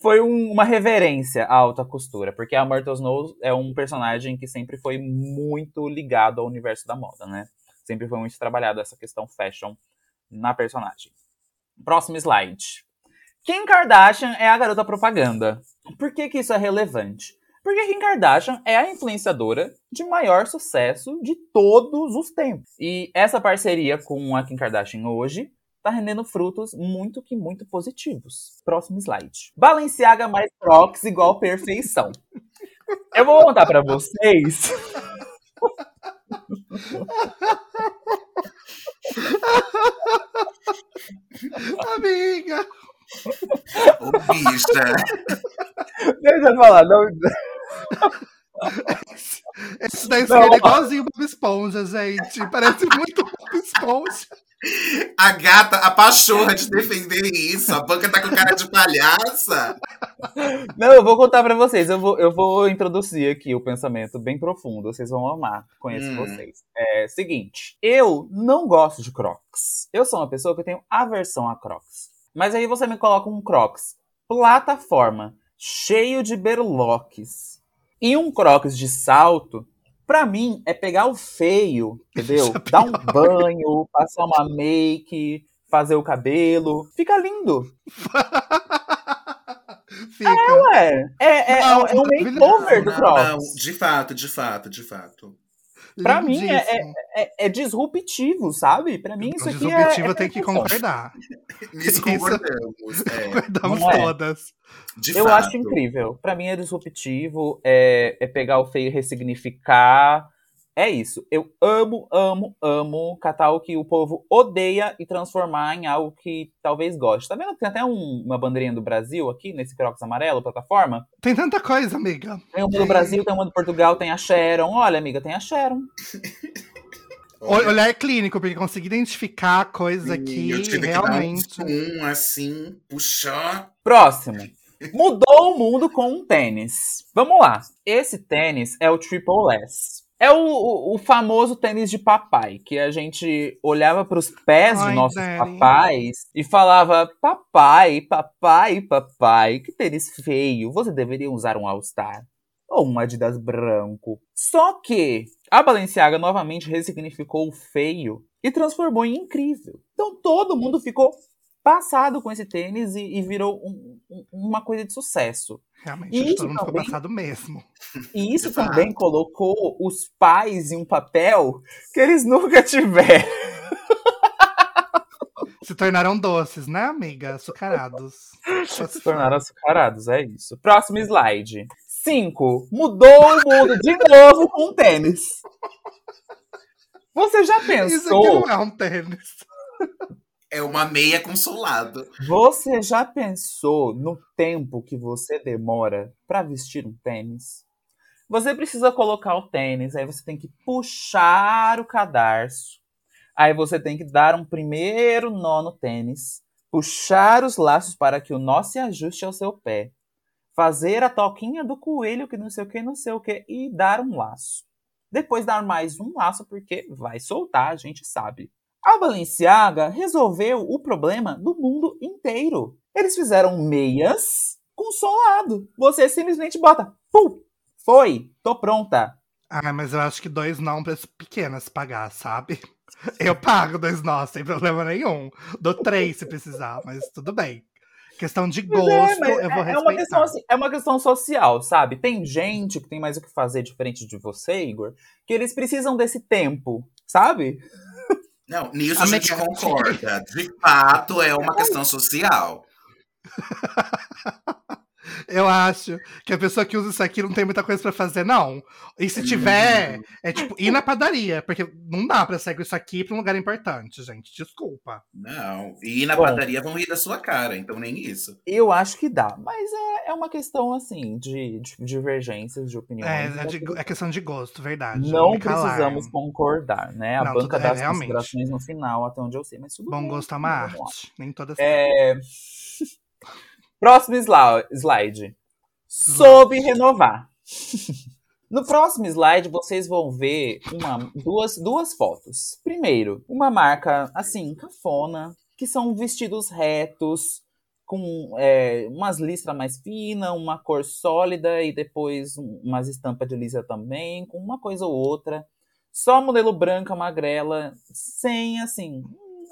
foi um, uma reverência à alta costura, porque a Myrtle Snow é um personagem que sempre foi muito ligado ao universo da moda, né? Sempre foi muito trabalhado essa questão fashion na personagem. Próximo slide. Kim Kardashian é a garota propaganda. Por que, que isso é relevante? Porque Kim Kardashian é a influenciadora de maior sucesso de todos os tempos. E essa parceria com a Kim Kardashian hoje tá rendendo frutos muito que muito positivos. Próximo slide. Balenciaga mais Crocs igual perfeição. Eu vou contar para vocês. Amiga! Ô, bicha! Deixa eu falar, não. Esse da esquerda é igualzinho o Bob Esponja, gente. Parece muito Bob Esponja. A gata, a pachorra de defender isso. A banca tá com cara de palhaça. Não, eu vou contar pra vocês. Eu vou, eu vou introduzir aqui o pensamento bem profundo. Vocês vão amar. Conheço Hum. vocês. É seguinte. Eu não gosto de Crocs. Eu sou uma pessoa que eu tenho aversão a Crocs. Mas aí você me coloca um Crocs plataforma, cheio de berloques, e um Crocs de salto. Pra mim, é pegar o feio, entendeu? É Dar um banho, passar uma make, fazer o cabelo. Fica lindo. Fica. Ué, é, é, Não, é um makeover do Não, Crocs. não, de fato, de fato, de fato. Pra mim, é- Lindíssimo. É, é disruptivo, sabe? Pra mim, isso O aqui disruptivo é. é tem que concordar. Nisso Isso. concordamos. É, Concordamos Não é? todas. de Eu fato. acho incrível. Pra mim é disruptivo, é, é pegar o feio e ressignificar. É isso. Eu amo, amo, amo catar o que o povo odeia e transformar em algo que talvez goste. Tá vendo que tem até um- uma bandeirinha do Brasil aqui, nesse Crocs amarelo, plataforma? Tem tanta coisa, amiga. Tem uma do Brasil, tem uma do Portugal, tem a Sharon. Olha, amiga, tem a Sharon. Olhar clínico, porque consegui identificar a coisa aqui, eu tive realmente. que dar um zoom, assim, puxar. Próximo. Mudou o mundo com um tênis. Vamos lá. Esse tênis é o Triple S. É o, o- o famoso tênis de papai, que a gente olhava para os pés Ai, de nossos Daddy. papais e falava: Papai, papai, papai, que tênis feio. Você deveria usar um All-Star. Ou um Adidas branco. Só que a Balenciaga novamente ressignificou o feio e transformou em incrível. Então todo mundo ficou passado com esse tênis e, e virou um- um- uma coisa de sucesso. Realmente, E acho que isso todo mundo ficou também- passado mesmo. E isso Exato. também colocou os pais em um papel que eles nunca tiveram. Se tornaram doces, né, amiga? Açucarados. Se tornaram açucarados, é isso. Próximo slide. 5. Mudou o mundo de novo com o tênis. Você já Isso aqui pensou? não é um tênis. É uma meia com solado. Você já pensou no tempo que você demora para vestir um tênis? Você precisa colocar o tênis, aí você tem que puxar o cadarço. Aí você tem que dar um primeiro nó no tênis, puxar os laços para que o nó se ajuste ao seu pé, fazer a toquinha do coelho que não sei o que, não sei o que, e dar um laço. Depois dar mais um laço porque vai soltar, a gente sabe. A Balenciaga resolveu o problema do mundo inteiro. Eles fizeram meias com solado. Você simplesmente bota, pum, foi, tô pronta. Ah, mas eu acho que dois não para as pequenas pagar, sabe? Eu pago dois nós, sem problema nenhum. Dou três se precisar, mas tudo bem. Questão de Mas gosto, é, eu vou é, é respeitar. uma questão, assim, é uma questão social, sabe? Tem gente que tem mais o que fazer diferente de você, Igor, que eles precisam desse tempo, sabe? Não, nisso a gente Amiga. concorda. De fato, é uma questão social. Eu acho que a pessoa que usa isso aqui não tem muita coisa pra fazer, não. E se tiver, é tipo ir na padaria, porque não dá pra sair com isso aqui pra um lugar importante, gente. Desculpa. Não. E na Bom. padaria vão rir da sua cara, então nem isso. Eu acho que dá, mas é, é uma questão, assim, de, de divergências de opiniões. É, é, de- é questão de gosto, verdade. Não precisamos concordar, né? A Não, banca tudo- é, das realmente. considerações no final, até onde eu sei, mas tudo Bom bem. gosto é uma arte. Nem todas. É... Próximo slide. Soube renovar. No próximo slide, vocês vão ver uma, duas, duas fotos. Primeiro, uma marca, assim, cafona, que são vestidos retos, com é, umas listras mais finas, uma cor sólida e depois umas estampas de lisa também, com uma coisa ou outra. Só modelo branca, magrela, sem assim,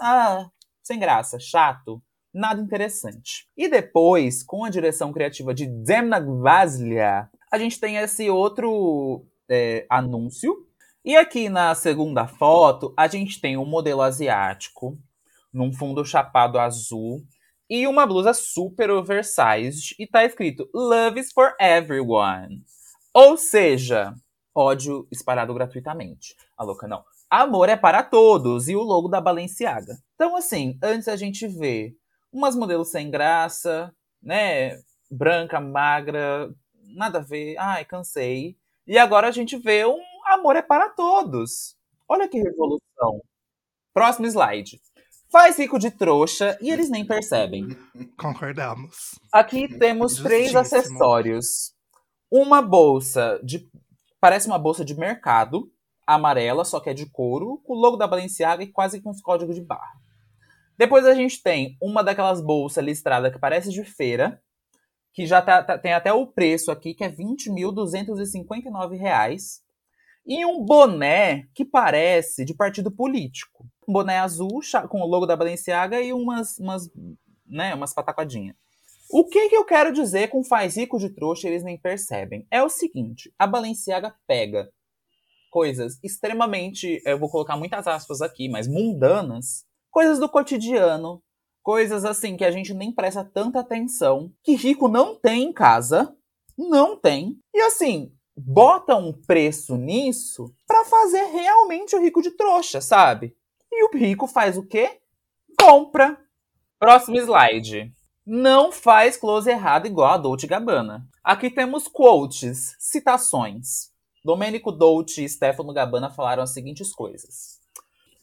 ah, sem graça, chato, nada interessante. E depois, com a direção criativa de Demna Gvaslia, a gente tem esse outro é, anúncio. E aqui na segunda foto, a gente tem um modelo asiático, num fundo chapado azul, e uma blusa super oversized, e tá escrito Love is for everyone. Ou seja, ódio espalhado gratuitamente. A louca não. Amor é para todos e o logo da Balenciaga. Então, assim, antes a gente vê umas modelos sem graça, né? Branca, magra, nada a ver. Ai, cansei. E agora a gente vê um amor é para todos. Olha que revolução. Próximo slide. Faz rico de trouxa e eles nem percebem. Concordamos. Aqui temos três acessórios. Uma bolsa de Parece uma bolsa de mercado, amarela, só que é de couro, com o logo da Balenciaga e quase com os códigos de barra. Depois a gente tem uma daquelas bolsas listradas que parece de feira, que já tá, tá, tem até o preço aqui, que é R$ 20.259. E um boné que parece de partido político. Um boné azul com o logo da Balenciaga e umas, umas, né, umas pataquadinhas. O que, que eu quero dizer com faz rico de trouxa eles nem percebem? É o seguinte, a Balenciaga pega coisas extremamente, eu vou colocar muitas aspas aqui, mas mundanas, coisas do cotidiano, coisas assim que a gente nem presta tanta atenção, que rico não tem em casa, não tem. E assim, bota um preço nisso para fazer realmente o rico de trouxa, sabe? E o rico faz o quê? Compra. Próximo slide não faz close errado igual a Dolce Gabbana. Aqui temos quotes, citações. Domênico Dolce e Stefano Gabbana falaram as seguintes coisas.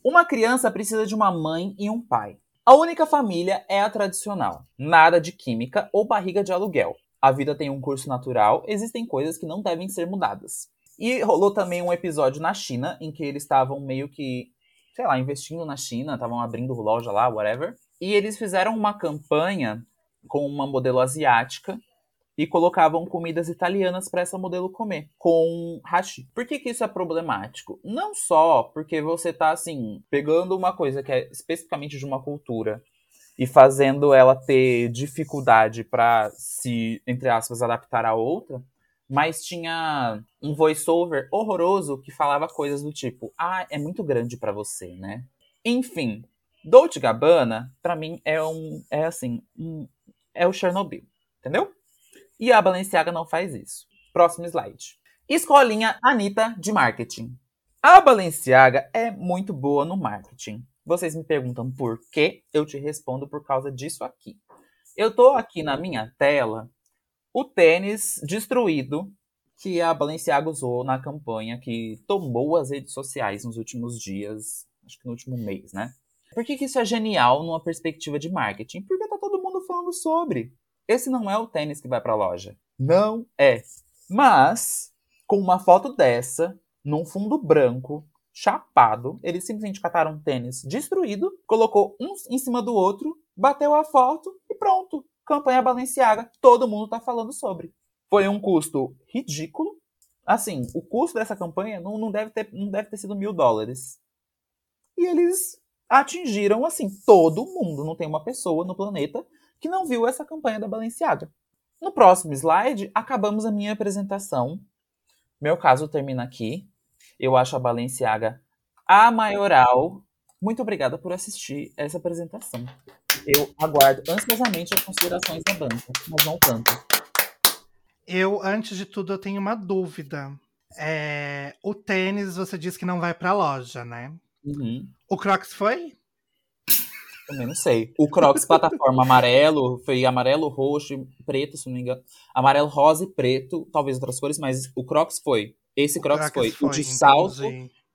Uma criança precisa de uma mãe e um pai. A única família é a tradicional. Nada de química ou barriga de aluguel. A vida tem um curso natural, existem coisas que não devem ser mudadas. E rolou também um episódio na China em que eles estavam meio que, sei lá, investindo na China, estavam abrindo loja lá, whatever. E eles fizeram uma campanha com uma modelo asiática e colocavam comidas italianas para essa modelo comer, com hashi. Por que, que isso é problemático? Não só porque você está assim, pegando uma coisa que é especificamente de uma cultura e fazendo ela ter dificuldade para se, entre aspas, adaptar a outra, mas tinha um voiceover horroroso que falava coisas do tipo: "Ah, é muito grande para você, né?". Enfim, Dolce Gabbana, para mim é um é assim, um, é o Chernobyl, entendeu? E a Balenciaga não faz isso. Próximo slide. Escolinha Anitta de marketing. A Balenciaga é muito boa no marketing. Vocês me perguntam por quê? Eu te respondo por causa disso aqui. Eu tô aqui na minha tela o tênis destruído que a Balenciaga usou na campanha que tomou as redes sociais nos últimos dias, acho que no último mês, né? Por que, que isso é genial numa perspectiva de marketing? Porque tá todo mundo falando sobre. Esse não é o tênis que vai para a loja. Não é. Mas, com uma foto dessa, num fundo branco, chapado, eles simplesmente cataram um tênis destruído, colocou um em cima do outro, bateu a foto e pronto. Campanha Balenciaga, todo mundo tá falando sobre. Foi um custo ridículo. Assim, o custo dessa campanha não, não, deve, ter, não deve ter sido mil dólares. E eles atingiram, assim, todo mundo. Não tem uma pessoa no planeta que não viu essa campanha da Balenciaga. No próximo slide, acabamos a minha apresentação. Meu caso termina aqui. Eu acho a Balenciaga a maioral. Muito obrigada por assistir essa apresentação. Eu aguardo ansiosamente as considerações da banca, mas não tanto. Eu, antes de tudo, eu tenho uma dúvida. É, o tênis, você disse que não vai para a loja, né? Uhum. O Crocs foi? Também não sei. O Crocs plataforma amarelo, foi amarelo, roxo e preto, se não me engano. Amarelo, rosa e preto, talvez outras cores, mas o Crocs foi. Esse Crocs, Crocs foi. foi. O de salto,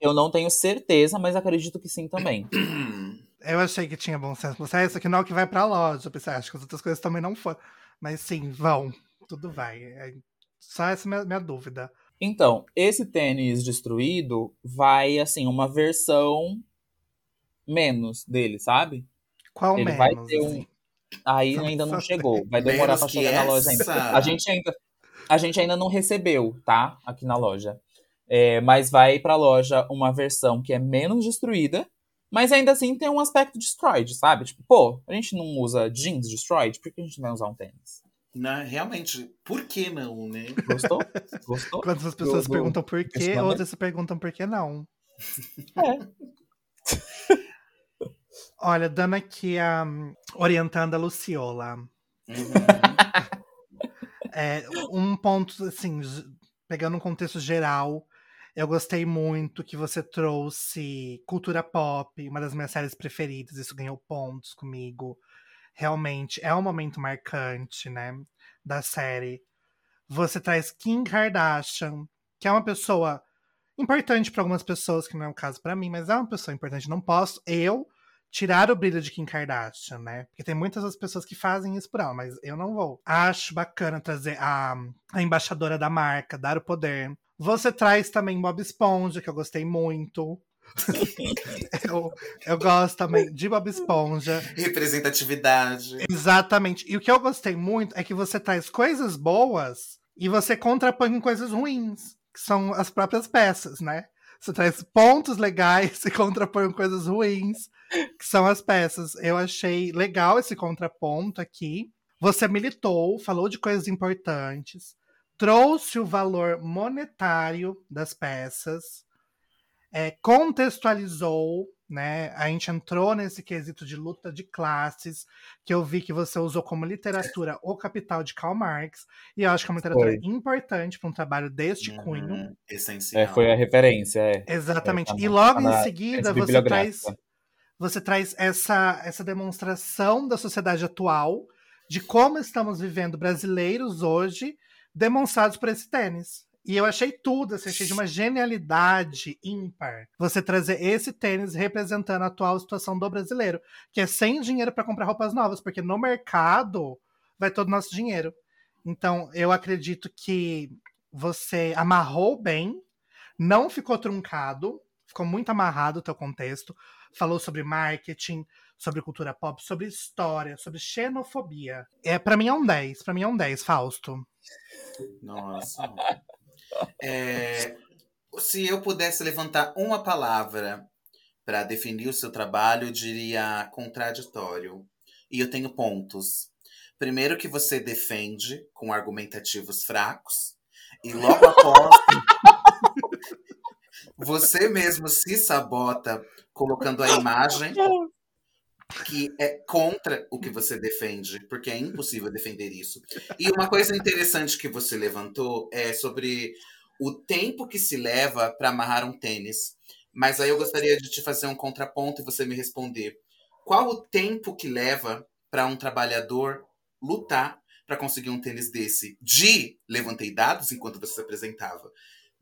eu não tenho certeza, mas acredito que sim também. Eu achei que tinha bom senso. Você, isso aqui não é o que vai pra loja. Eu pensei, acho que as outras coisas também não foram. Mas sim, vão. Tudo vai. É só essa minha, minha dúvida. Então, esse tênis destruído vai, assim, uma versão menos dele, sabe? Qual Ele menos? vai ter um. Assim? Aí ainda não chegou. Vai demorar para chegar na loja ainda. A gente ainda, a gente ainda não recebeu, tá? Aqui na loja. É, mas vai pra loja uma versão que é menos destruída, mas ainda assim tem um aspecto destroyed, sabe? Tipo, pô, a gente não usa jeans destroyed, por que a gente vai usar um tênis? Não, realmente, por que não, né? Gostou? Gostou? Quando as pessoas do, perguntam por quê, outras se perguntam por que não. É. Olha, dando aqui a. orientando a Luciola. Uhum. é, um ponto, assim, pegando um contexto geral, eu gostei muito que você trouxe cultura pop, uma das minhas séries preferidas, isso ganhou pontos comigo realmente é um momento marcante, né, da série. Você traz Kim Kardashian, que é uma pessoa importante para algumas pessoas, que não é o caso para mim, mas é uma pessoa importante. Não posso eu tirar o brilho de Kim Kardashian, né? Porque tem muitas outras pessoas que fazem isso por ela, mas eu não vou. Acho bacana trazer a, a embaixadora da marca, dar o poder. Você traz também Bob Esponja, que eu gostei muito. eu, eu gosto também de Bob Esponja. Representatividade. Exatamente. E o que eu gostei muito é que você traz coisas boas e você contrapõe com coisas ruins, que são as próprias peças, né? Você traz pontos legais e contrapõe com coisas ruins, que são as peças. Eu achei legal esse contraponto aqui. Você militou, falou de coisas importantes, trouxe o valor monetário das peças é, contextualizou, né? A gente entrou nesse quesito de luta de classes, que eu vi que você usou como literatura O Capital de Karl Marx, e eu acho que é uma literatura foi. importante para um trabalho deste uhum, cunho. Essencial. É, foi a referência, é. Exatamente. É, tá e logo tá em seguida você traz, você traz essa, essa demonstração da sociedade atual, de como estamos vivendo brasileiros hoje, demonstrados por esse tênis. E eu achei tudo, assim, achei de uma genialidade ímpar você trazer esse tênis representando a atual situação do brasileiro, que é sem dinheiro para comprar roupas novas, porque no mercado vai todo o nosso dinheiro. Então, eu acredito que você amarrou bem, não ficou truncado, ficou muito amarrado o teu contexto, falou sobre marketing, sobre cultura pop, sobre história, sobre xenofobia. É, para mim é um 10, para mim é um 10, Fausto. Nossa. É, se eu pudesse levantar uma palavra para definir o seu trabalho, eu diria contraditório. E eu tenho pontos. Primeiro que você defende com argumentativos fracos e logo após você mesmo se sabota colocando a imagem que é contra o que você defende, porque é impossível defender isso. E uma coisa interessante que você levantou é sobre o tempo que se leva para amarrar um tênis. Mas aí eu gostaria de te fazer um contraponto e você me responder. Qual o tempo que leva para um trabalhador lutar para conseguir um tênis desse? De levantei dados enquanto você se apresentava.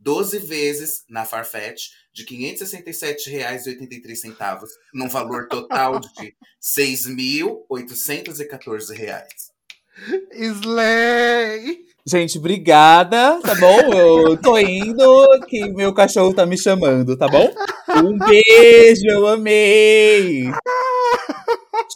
12 vezes na Farfetch de R$ 567,83, num valor total de R$ 6.814. Slay! Gente, obrigada, tá bom? Eu tô indo, que meu cachorro tá me chamando, tá bom? Um beijo, eu amei!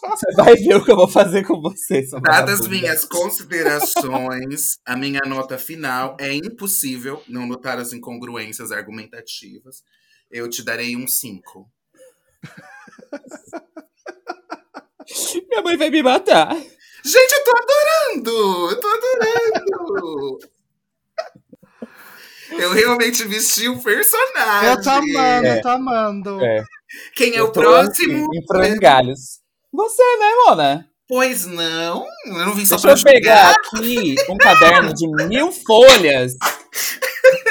Você vai ver o que eu vou fazer com você. Dadas minhas considerações, a minha nota final é impossível não notar as incongruências argumentativas. Eu te darei um 5. Minha mãe vai me matar. Gente, eu tô adorando! Eu tô adorando! eu realmente vesti um personagem. Eu tô amando, é. eu tô amando. É. Quem é eu o próximo? Assim, em frangalhos. Você, né, Mona? Pois não, eu não vim só Deixa eu pegar aqui um caderno de mil folhas.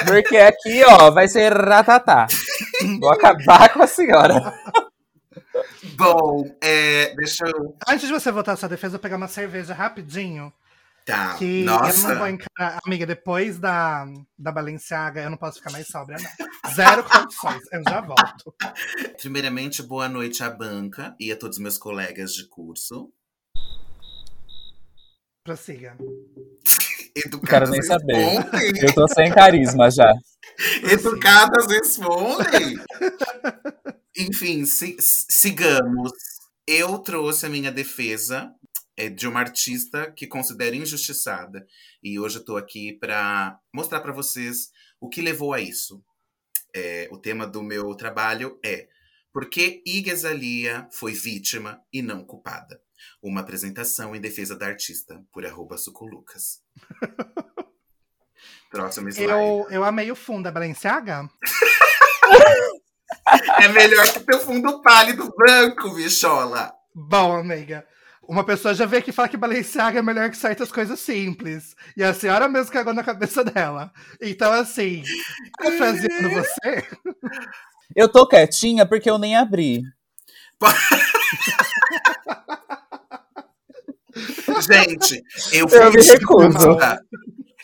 Porque aqui, ó, vai ser ratatá. Vou acabar com a senhora. Bom, é, deixa eu. Antes de você votar sua defesa, eu vou pegar uma cerveja rapidinho. Tá. Que Nossa. eu não vou encarar. Amiga, depois da, da Balenciaga, eu não posso ficar mais sóbria, não. Zero condições. Eu já volto. Primeiramente, boa noite à banca e a todos os meus colegas de curso. Prossiga. Educadas Quero nem saber. Eu tô sem carisma já. Educadas respondem. Enfim, si sigamos. Eu trouxe a minha defesa é de uma artista que considero injustiçada. E hoje eu tô aqui para mostrar para vocês o que levou a isso. É, o tema do meu trabalho é Por que Igazalia foi vítima e não culpada? Uma apresentação em defesa da artista, por arroba Suculucas. Próximo slide. Eu, eu amei o fundo da Balenciaga. é melhor que teu fundo pálido branco, bichola. Bom, amiga. Uma pessoa já veio aqui falar que Balenciaga é melhor que certas coisas simples. E a senhora mesmo cagou na cabeça dela. Então, assim, parafraseando você. Eu tô quietinha porque eu nem abri. Gente, eu, eu me recuso.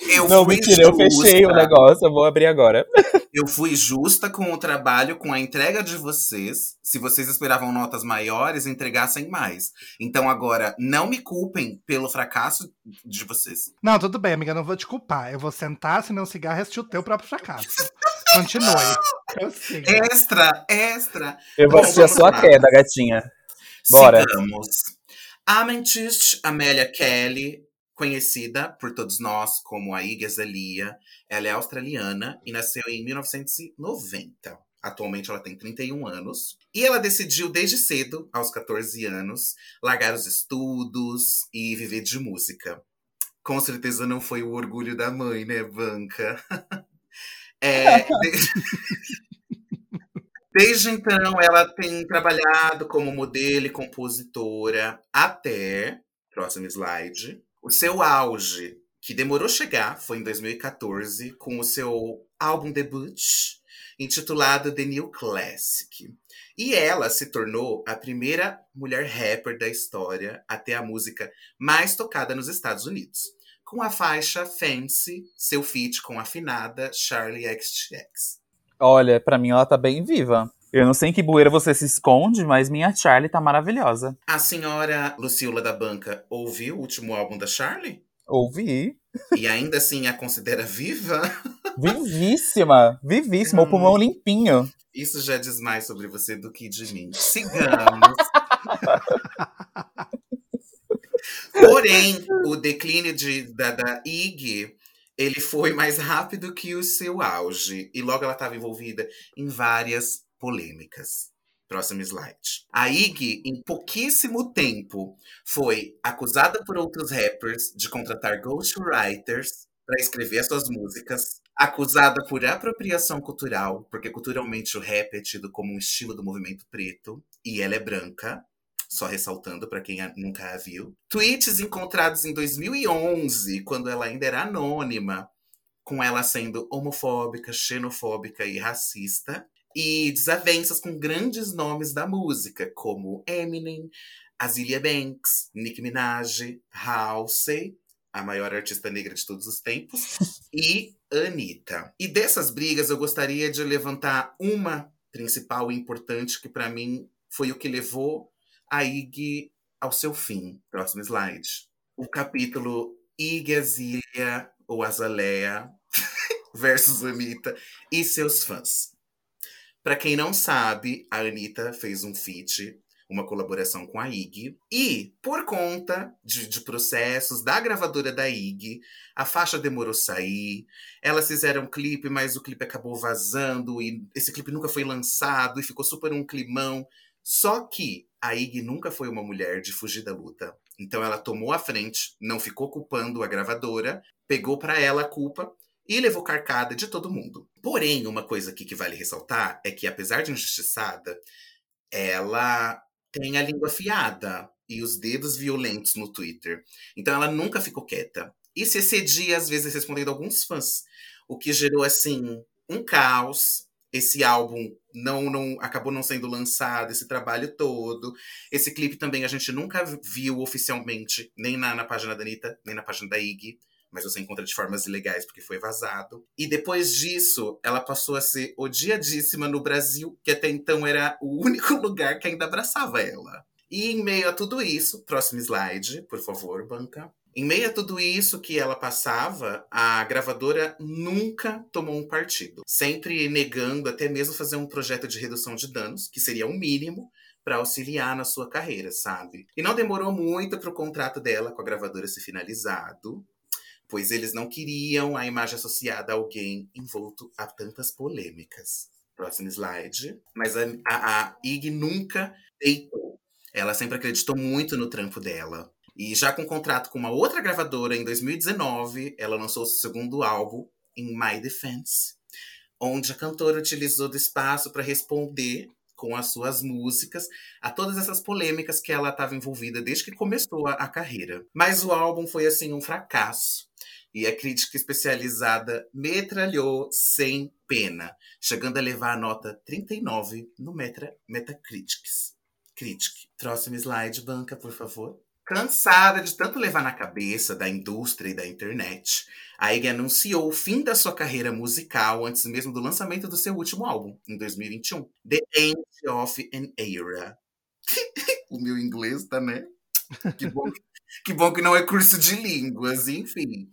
Eu não, mentira, justa. eu fechei o negócio, eu vou abrir agora. Eu fui justa com o trabalho, com a entrega de vocês. Se vocês esperavam notas maiores, entregassem mais. Então agora, não me culpem pelo fracasso de vocês. Não, tudo bem, amiga, não vou te culpar. Eu vou sentar, acender um cigarro e assistir o teu próprio fracasso. Continue. Extra, extra. Eu vou assistir a sua lá. queda, gatinha. Bora. Sigamos. Amethyst Amélia Kelly conhecida por todos nós como a Iggy. Ela é australiana e nasceu em 1990. Atualmente ela tem 31 anos. E ela decidiu desde cedo, aos 14 anos, largar os estudos e viver de música. Com certeza não foi o orgulho da mãe, né, Banca? é, desde então, ela tem trabalhado como modelo e compositora até. Próximo slide o seu auge, que demorou chegar, foi em 2014, com o seu álbum debut, intitulado The New Classic. E ela se tornou a primeira mulher rapper da história a ter a música mais tocada nos Estados Unidos, com a faixa Fancy, seu feat com a afinada Charlie XTX. Olha, para mim ela tá bem viva. Eu não sei em que bueira você se esconde, mas minha Charlie tá maravilhosa. A senhora Lucila da Banca ouviu o último álbum da Charlie? Ouvi. E ainda assim a considera viva? Vivíssima, vivíssima, hum. o pulmão limpinho. Isso já diz mais sobre você do que de mim. Sigamos. Porém, o declínio de, da, da Iggy ele foi mais rápido que o seu auge. E logo ela estava envolvida em várias polêmicas. Próximo slide. A Iggy, em pouquíssimo tempo, foi acusada por outros rappers de contratar ghostwriters para escrever as suas músicas, acusada por apropriação cultural, porque culturalmente o rap é tido como um estilo do movimento preto, e ela é branca, só ressaltando para quem nunca a viu. Tweets encontrados em 2011, quando ela ainda era anônima, com ela sendo homofóbica, xenofóbica e racista e desavenças com grandes nomes da música, como Eminem, Azealia Banks, Nicki Minaj, Halsey, a maior artista negra de todos os tempos, e Anitta. E dessas brigas eu gostaria de levantar uma principal e importante que para mim foi o que levou a Iggy ao seu fim. Próximo slide. O capítulo Iggy Azalea ou Azalea versus Anitta e seus fãs. Para quem não sabe, a Anitta fez um feat, uma colaboração com a Iggy. E, por conta de, de, processos da gravadora da Iggy, a faixa demorou sair. Elas fizeram um clipe, mas o clipe acabou vazando e esse clipe nunca foi lançado e ficou super um climão. Só que a Iggy nunca foi uma mulher de fugir da luta. Então ela tomou a frente, não ficou culpando a gravadora, pegou para ela a culpa e levou carcada de todo mundo. Porém, uma coisa aqui que vale ressaltar é que, apesar de injustiçada, ela tem a língua afiada e os dedos violentos no Twitter. Então ela nunca ficou quieta. E se excedia, às vezes, respondendo alguns fãs. O que gerou, assim, um caos. Esse álbum não, não acabou não sendo lançado, esse trabalho todo. Esse clipe também a gente nunca viu oficialmente, nem na, na página da Anitta, nem na página da Iggy mas você encontra de formas ilegais porque foi vazado. E depois disso, ela passou a ser odiadíssima no Brasil, que até então era o único lugar que ainda abraçava ela. E em meio a tudo isso, próximo slide, por favor, banca. Em meio a tudo isso que ela passava, a gravadora nunca tomou um partido, sempre negando até mesmo fazer um projeto de redução de danos, que seria o mínimo, para auxiliar na sua carreira, sabe? E não demorou muito para o contrato dela com a gravadora ser finalizado, pois eles não queriam a imagem associada a alguém envolto a tantas polêmicas. Próximo slide. Mas a, a, a Ig nunca deitou. Ela sempre acreditou muito no trampo dela. E já com contrato com uma outra gravadora, em 2019, ela lançou seu segundo álbum, In My Defense, onde a cantora utilizou do espaço para responder com as suas músicas a todas essas polêmicas que ela estava envolvida desde que começou a, a carreira. Mas o álbum foi assim um fracasso. E a crítica especializada metralhou sem pena, chegando a levar a nota 39 no Meta, Metacritics. Critic. Próximo slide, banca, por favor. Cansada de tanto levar na cabeça da indústria e da internet, a Iggy anunciou o fim da sua carreira musical antes mesmo do lançamento do seu último álbum, em 2021, The End of an Era. o meu inglês tá, né? Que bom, que bom que não é curso de línguas, enfim.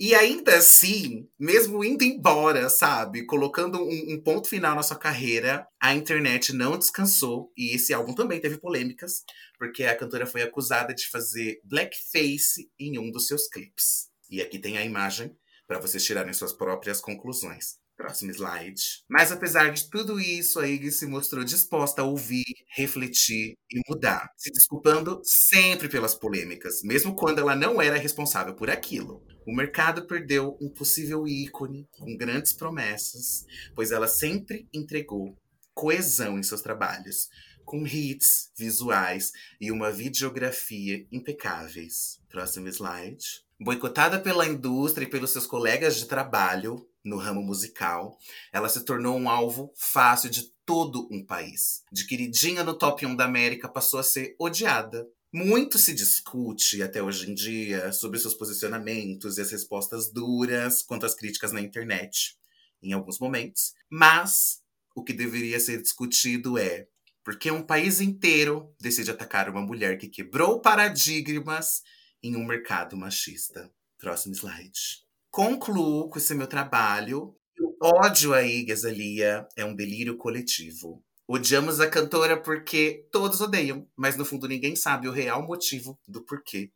E ainda assim, mesmo indo embora, sabe, colocando um, um, ponto final na sua carreira, a internet não descansou e esse álbum também teve polêmicas, porque a cantora foi acusada de fazer blackface em um dos seus clipes. E aqui tem a imagem para vocês tirarem suas próprias conclusões. Próximo slide. Mas apesar de tudo isso, a Iggy se mostrou disposta a ouvir, refletir e mudar, se desculpando sempre pelas polêmicas, mesmo quando ela não era responsável por aquilo. O mercado perdeu um possível ícone com grandes promessas, pois ela sempre entregou coesão em seus trabalhos, com hits visuais e uma videografia impecáveis. Próximo slide. Boicotada pela indústria e pelos seus colegas de trabalho no ramo musical, ela se tornou um alvo fácil de todo um país. De queridinha no top 1 da América, passou a ser odiada. Muito se discute até hoje em dia sobre seus posicionamentos e as respostas duras quanto às críticas na internet, em alguns momentos, mas o que deveria ser discutido é por que um país inteiro decide atacar uma mulher que quebrou paradigmas em um mercado machista. Próximo slide. Concluo com esse meu trabalho. O ódio a Igazalia é um delírio coletivo. Odiamos a cantora porque todos odeiam, mas no fundo ninguém sabe o real motivo do porquê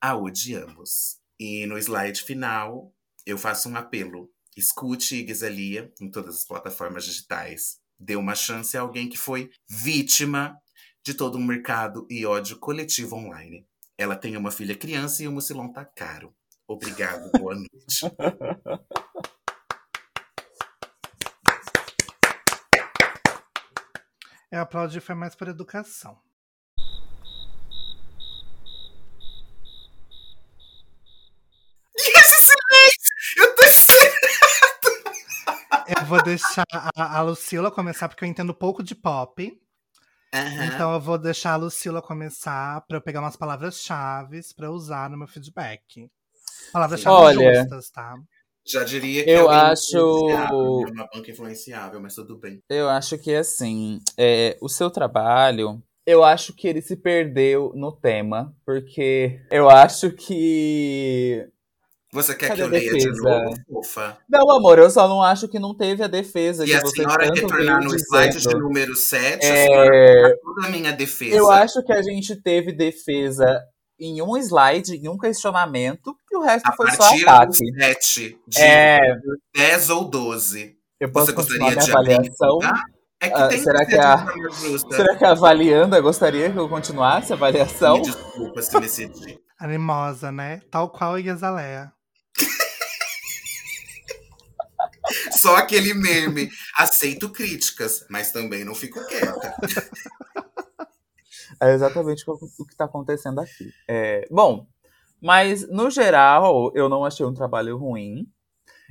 a odiamos. E no slide final, eu faço um apelo. Escute Igazalia em todas as plataformas digitais. Dê uma chance a alguém que foi vítima de todo um mercado e ódio coletivo online. Ela tem uma filha criança e o mucilão tá caro. Obrigado, boa noite. Eu aplaudi foi mais por educação. E esse silêncio? Eu tô esperando! Eu vou deixar a, a Lucila começar, porque eu entendo pouco de pop. Uhum. Então eu vou deixar a Lucila começar para eu pegar umas palavras-chave para usar no meu feedback. Palavras-chave justas, tá? Já diria que eu acho né? uma banca influenciável, mas tudo bem. Eu acho que assim, é, o seu trabalho, eu acho que ele se perdeu no tema, porque eu acho que você quer Cadê que eu leia de novo, fofa? Não, amor, eu só não acho que não teve a defesa. E a senhora retornar no slide de número 7, é... a senhora toda a minha defesa. Eu acho que a gente teve defesa em um slide, em um questionamento, e o resto a foi só ataque. Do 7, de é... 10 ou 12. Eu posso você gostaria de avaliação? É que ah, será, que a, será que a avalianda gostaria que eu continuasse a avaliação? Me desculpa se decidi. Animosa, né? Tal qual a Iazalea. Só aquele meme. Aceito críticas, mas também não fico quieta. É exatamente o que está acontecendo aqui. É, bom, mas no geral, eu não achei um trabalho ruim.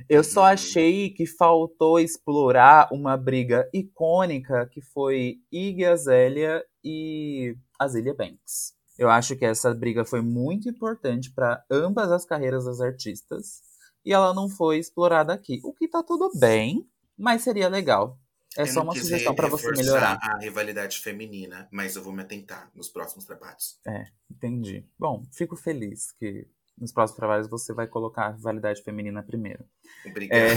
Eu só uhum. achei que faltou explorar uma briga icônica que foi Iggy Azalea e Azealia Banks. Eu acho que essa briga foi muito importante para ambas as carreiras das artistas e ela não foi explorada aqui. O que tá tudo bem, mas seria legal. É eu só uma sugestão para você melhorar. a rivalidade feminina, mas eu vou me atentar nos próximos trabalhos. É, entendi. Bom, fico feliz que nos próximos trabalhos você vai colocar a rivalidade feminina primeiro. Obrigado. É...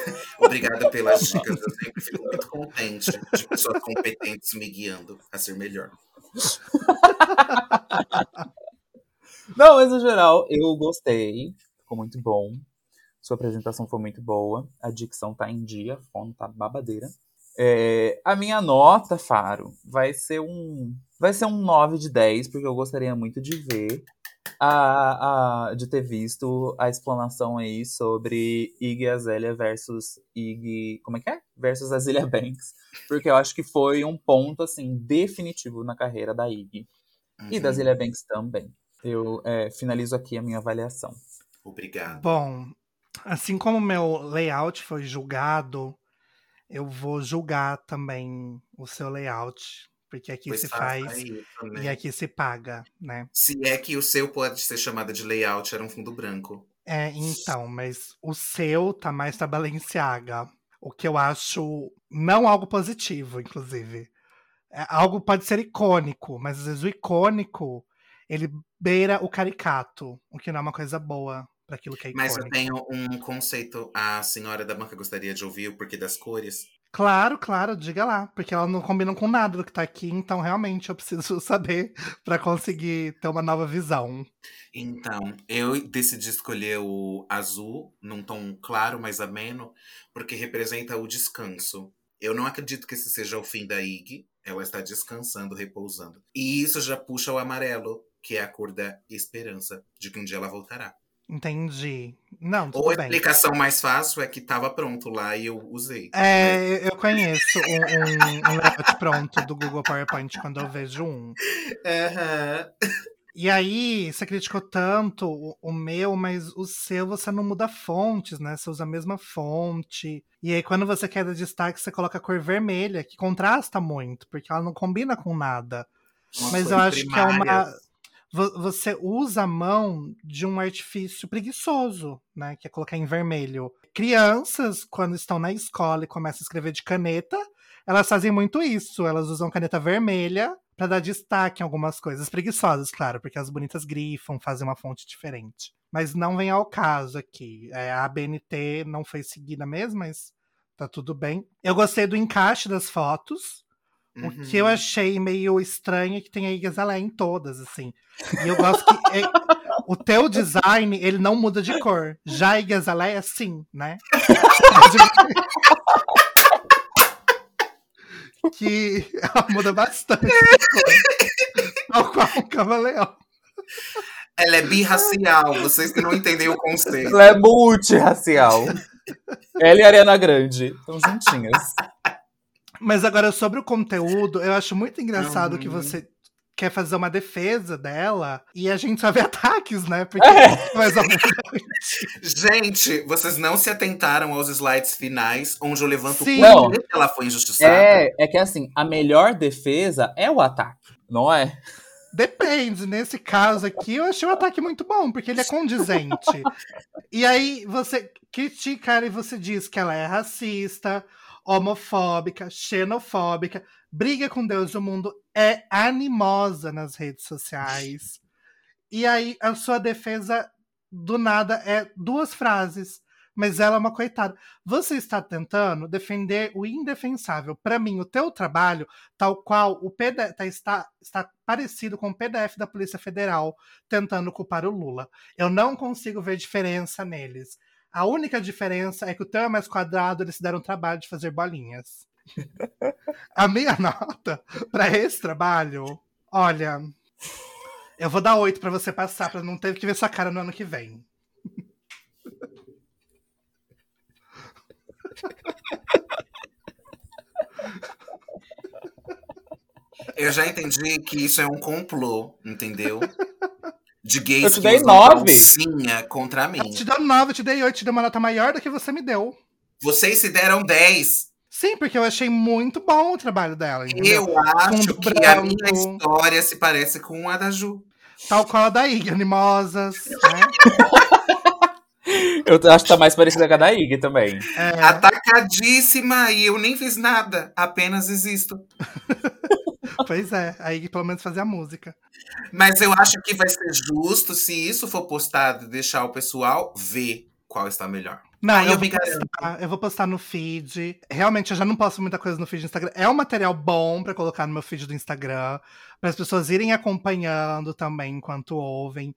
Obrigada pelas dicas. Eu sempre fico muito contente de pessoas competentes me guiando a ser melhor. Não, mas no geral, eu gostei. Ficou muito bom. Sua apresentação foi muito boa. A dicção tá em dia, a fono tá babadeira. É, a minha nota, Faro, vai ser um. Vai ser um 9 de 10, porque eu gostaria muito de ver. A, a, de ter visto a explanação aí sobre Iggy Azalea versus Iggy. Como é que é? Versus Azealia Banks. Porque eu acho que foi um ponto, assim, definitivo na carreira da Iggy. Uhum. E da uhum. Azealia Banks também. Eu é, finalizo aqui a minha avaliação. Obrigado. Bom, assim como o meu layout foi julgado, eu vou julgar também o seu layout. Porque aqui pois se faz e aqui se paga, né? Se é que o seu pode ser chamado de layout, era um fundo branco. É, então, mas o seu tá mais pra Balenciaga. O que eu acho não algo positivo, inclusive. É, algo pode ser icônico, mas às vezes o icônico ele beira o caricato, o que não é uma coisa boa para aquilo que é icônico. Mas eu tenho um conceito, a senhora da banca gostaria de ouvir o porquê das cores. Claro, claro, diga lá, porque elas não combinam com nada do que tá aqui, então realmente eu preciso saber para conseguir ter uma nova visão. Então, eu decidi escolher o azul num tom claro, mais ameno, porque representa o descanso. Eu não acredito que esse seja o fim da Ig, ela está descansando, repousando. E isso já puxa o amarelo, que é a cor da esperança de que um dia ela voltará. Entendi. Não, tudo Ou a explicação mais fácil é que estava pronto lá e eu usei. É, eu conheço um, um, um layout pronto do Google PowerPoint quando eu vejo um. Uhum. E aí, você criticou tanto o, o, meu, mas o seu você não muda fontes, né? Você usa a mesma fonte. E aí, quando você quer dar destaque, você coloca a cor vermelha, que contrasta muito, porque ela não combina com nada. Uma mas eu acho que é uma você usa a mão de um artifício preguiçoso, né? Que é colocar em vermelho. Crianças, quando estão na escola e começam a escrever de caneta, elas fazem muito isso. Elas usam caneta vermelha para dar destaque em algumas coisas. Preguiçosas, claro, porque as bonitas grifam, fazem uma fonte diferente. Mas não vem ao caso aqui. É, a BNT não foi seguida mesmo, mas tá tudo bem. Eu gostei do encaixe das fotos. Uhum. O que eu uhum. achei meio estranho é que tem a Igazalé em todas, assim. E eu gosto que é, o teu design, ele não muda de cor. Já a Igazalé é sim, né? que ela muda bastante de cor. Tal qual um camaleão. Ela é birracial, vocês que não entendem o conceito. Ela é multirracial. Ela e a Ariana Grande estão juntinhas. Mas agora, sobre o conteúdo, eu acho muito engraçado uhum. que você quer fazer uma defesa dela e a gente só vê ataques, né? Porque é. mais Gente, vocês não se atentaram aos slides finais, onde eu levanto Sim. o que ela foi injustiçada. É, é que assim, a melhor defesa é o ataque, não é? Depende, nesse caso aqui eu achei o ataque muito bom, porque ele é condizente. e aí você critica ela e você diz que ela é racista, homofóbica, xenofóbica, briga com Deus do mundo, é animosa nas redes sociais. E aí a sua defesa do nada é duas frases, mas ela é uma coitada. Você está tentando defender o indefensável. Para mim, o teu trabalho, tal qual o PDF tá, está, está parecido com o PDF da Polícia Federal tentando culpar o Lula. Eu não consigo ver diferença neles. A única diferença é que o teu é mais quadrado, eles se deram o trabalho de fazer bolinhas. a minha nota para esse trabalho, olha, eu vou dar oito para você passar, para não ter que ver sua cara no ano que vem. Eu já entendi que isso é um complô, entendeu? de gays eu te dei nove. contra mim. Eu te dei nove, eu te dei oito, te dei uma nota maior do que você me deu. Vocês se deram dez. Sim, porque eu achei muito bom o trabalho dela. Entendeu? Eu acho Fundo que branco. a minha história se parece com a da Ju. Tal qual a da Ig, animosas, né? Eu acho que tá mais parecida com a da Ig também. É. Atacadíssima e eu nem fiz nada, apenas existo. Pois é, aí pelo menos fazer a música. Mas eu acho que vai ser justo se isso for postado, deixar o pessoal ver qual está melhor. Não, eu, eu, vou postar, eu, vou postar, no feed. Realmente, eu já não posto muita coisa no feed do Instagram. É um material bom para colocar no meu feed do Instagram, para as pessoas irem acompanhando também enquanto ouvem.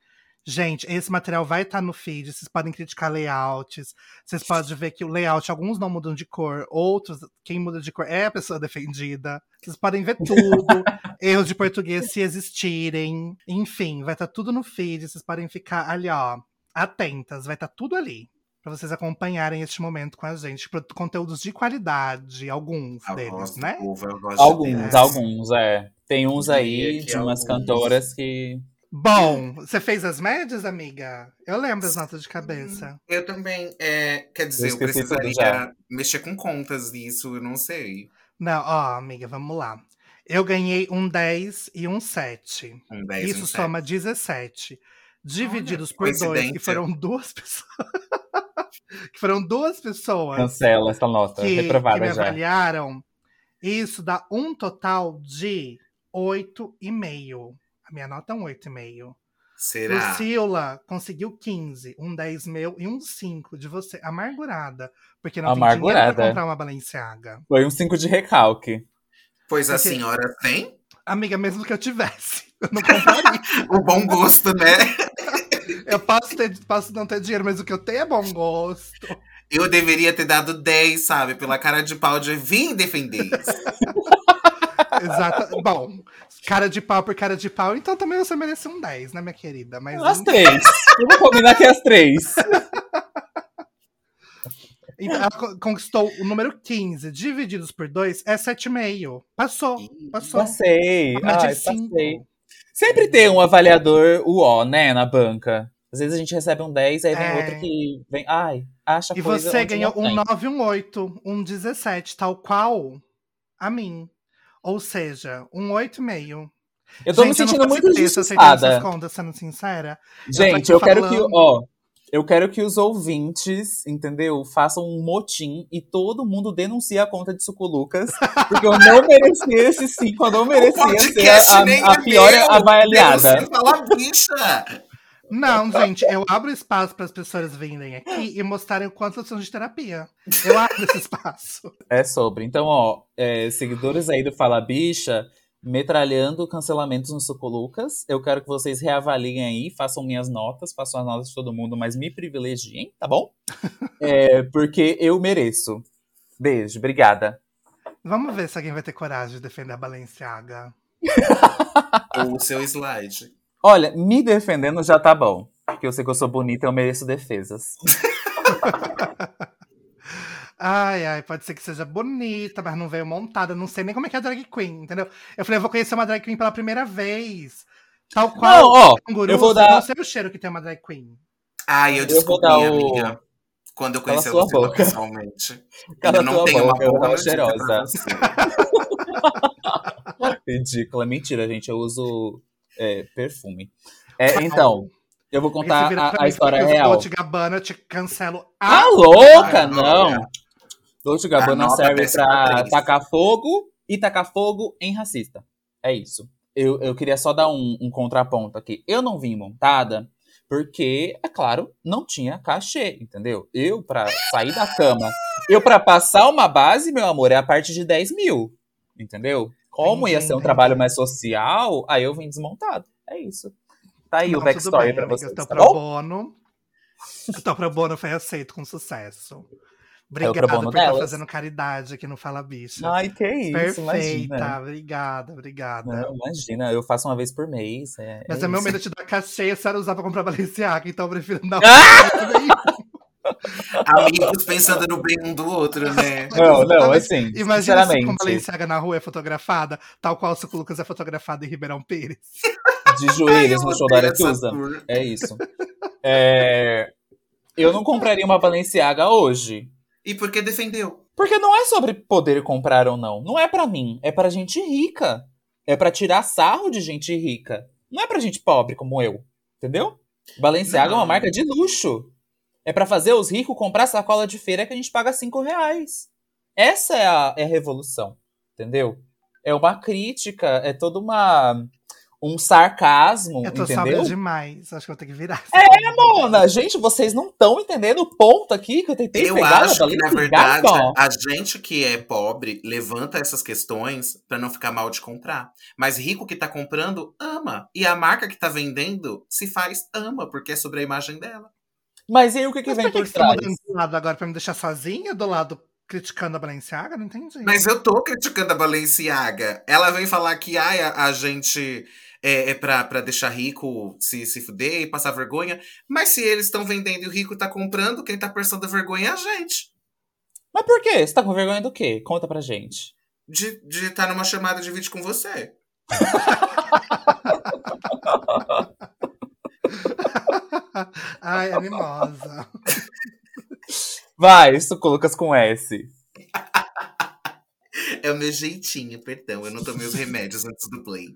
Gente, esse material vai estar tá no feed. Vocês podem criticar layouts. Vocês podem ver que o layout, alguns não mudam de cor, outros, quem muda de cor é a pessoa defendida. Vocês podem ver tudo. erros de português se existirem. Enfim, vai estar tá tudo no feed. Vocês podem ficar ali, ó, atentas. Vai estar tá tudo ali para vocês acompanharem este momento com a gente. Conteúdos de qualidade, alguns a deles, né? Povo, alguns, de alguns, é. Tem uns aí de umas alguns. cantoras que. Bom, você fez as médias, amiga? Eu lembro as notas de cabeça. Eu também. É, quer dizer, eu, eu precisaria mexer com contas nisso, eu não sei. Não, ó, amiga, vamos lá. Eu ganhei um 10 e um 7. Um 10 Isso um soma 7. 17. Divididos Olha, por dois, que foram duas pessoas. que foram duas pessoas. Cancela essa nota, que, reprovada que me já. avaliaram. Isso dá um total de 8,5. Minha nota é um 8,5. Será? Lucila conseguiu 15, um 10 meu e um 5 de você. Amargurada. Porque não Amargurada. tem dinheiro pra comprar uma Balenciaga. Foi um 5 de recalque. Pois porque, a senhora tem? Amiga, mesmo que eu tivesse, eu não compraria. o bom gosto, né? Eu posso, ter, posso não ter dinheiro, mas o que eu tenho é bom gosto. Eu deveria ter dado 10, sabe? Pela cara de pau de vir defender isso. Exato. Bom, cara de pau por cara de pau, então também você merece um 10, né, minha querida? Mas as três. Eu vou combinar aqui as três. Então, ela conquistou o número 15, divididos por 2 é 7,5. Passou, passou. Passei. Ai, passei. Sempre tem um avaliador UO, né, na banca. Às vezes a gente recebe um 10, aí vem é. outro que vem, ai, acha E você ganhou um 9, um 8, um 17, tal qual a mim. Ou seja, um 8,5. Eu tô gente, me sentindo muito injustiçada. contas, sendo sincera. Gente, eu, eu quero que, ó, eu quero que os ouvintes, entendeu, façam um motim e todo mundo denuncie a conta de Suculucas, porque eu não merecia esse 5, eu não merecia ser a, a, a pior meu, avaliada. Você fala bicha! Não, gente, eu abro espaço para as pessoas virem aqui e mostrarem o quanto elas são de terapia. Eu abro esse espaço. É sobre. Então, ó, é, seguidores aí do Fala Bicha, metralhando cancelamentos no Lucas. Eu quero que vocês reavaliem aí, façam minhas notas, façam as notas de todo mundo, mas me privilegiem, tá bom? é, porque eu mereço. Beijo, obrigada. Vamos ver se alguém vai ter coragem de defender a Balenciaga. o seu slide. Olha, me defendendo já tá bom. Porque eu sei que eu sou bonita e eu mereço defesas. ai, ai, pode ser que seja bonita, mas não veio montada. Não sei nem como é que é a drag queen, entendeu? Eu falei, eu vou conhecer uma drag queen pela primeira vez. Tal qual não, ó, canguru, eu vou dar... não sei o cheiro que tem uma drag queen. Ah, eu descobri, eu amiga. Quando eu conheci Cala você pessoalmente. Cala eu não tenho boca, uma boca cheirosa. Ridícula. Mentira, gente. Eu uso é, perfume. É, então, eu vou contar a, a história real. Dolce Gabbana, eu te cancelo. Ah, ah louca, não. Dolce Gabbana serve pra tacar fogo e tacar fogo em racista. É isso. Eu, eu queria só dar um, um contraponto aqui. Eu não vim montada porque, é claro, não tinha cachê, entendeu? Eu, para sair da cama, eu, para passar uma base, meu amor, é a partir de 10 mil, entendeu? Como ia ser um trabalho mais social, aí eu vim desmontado. É isso. Tá aí Não, o backstory bem, pra vocês. Tá pro bono. Teu pro bono foi aceito com sucesso. Obrigada por estar tá fazendo caridade aqui no Fala Bicha. Ai, que isso, Perfeita, imagina. obrigada, obrigada. Não, imagina, eu faço uma vez por mês. É, Mas é, é meu medo de dar cachê a usar pra comprar Balenciaga, então eu prefiro não. Ah! Amigos pensando no bem um do outro, né? Não, não, assim. Imagina se a Balenciaga na rua é fotografada, tal qual o Lucas é fotografado em Ribeirão Pires. De joelhos no show da Aretusa. É isso. É... Eu não compraria uma Balenciaga hoje. E por que defendeu? Porque não é sobre poder comprar ou não. Não é para mim. É para gente rica. É para tirar sarro de gente rica. Não é pra gente pobre como eu. Entendeu? Balenciaga não. é uma marca de luxo. É para fazer os ricos comprar sacola de feira que a gente paga cinco reais. Essa é a, é a revolução, entendeu? é uma crítica, é toda uma um sarcasmo, Eu tô entendeu? sóbria demais. Acho que vou ter que virar. É, Mona, gente, vocês não estão entendendo o ponto aqui que eu tentei Eu pegar acho da que, na verdade, a gente que é pobre levanta essas questões pra não ficar mal de comprar. Mas rico que tá comprando, ama. E a marca que tá vendendo, se faz, ama, porque é sobre a imagem dela. Mas e aí o que, que Mas vem por que por que você tá trás? lado agora pra me deixar sozinha do lado criticando a Balenciaga? Não entendi. Mas eu tô criticando a Balenciaga. Ela vem falar que ai, a, a gente é, é pra, pra deixar rico se, se fuder e passar vergonha. Mas se eles estão vendendo e o rico tá comprando, quem tá passando vergonha é a gente. Mas por quê? Você tá com vergonha do quê? Conta pra gente. De de estar numa chamada de vídeo com você. Ai, animosa. Vai, isso Lucas com S. É o meu jeitinho, perdão. Eu não tomei os remédios antes do play.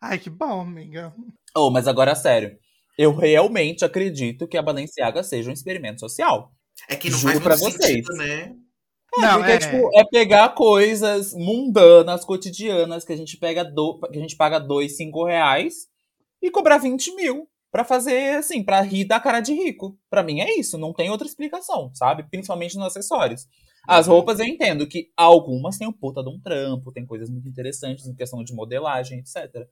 Ai, que bom, amiga. Oh, mas agora sério. Eu realmente acredito que a Balenciaga seja um experimento social. É que não Juro faz muito vocês. sentido, né? Não, Porque, é. tipo, é pegar coisas mundanas, cotidianas, que a gente pega do, que a gente paga dois, cinco reais e cobrar 20 mil. Pra fazer, assim, pra rir da cara de rico. Pra mim é isso, não tem outra explicação, sabe? Principalmente nos acessórios. As Uhum. roupas eu entendo que algumas têm um puta de um trampo, tem coisas muito interessantes em questão de modelagem, etc.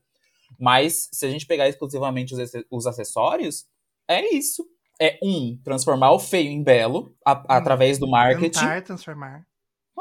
Mas se a gente pegar exclusivamente os, ace- os acessórios, é isso. É um, transformar o feio em belo a- através do marketing. Tentar transformar.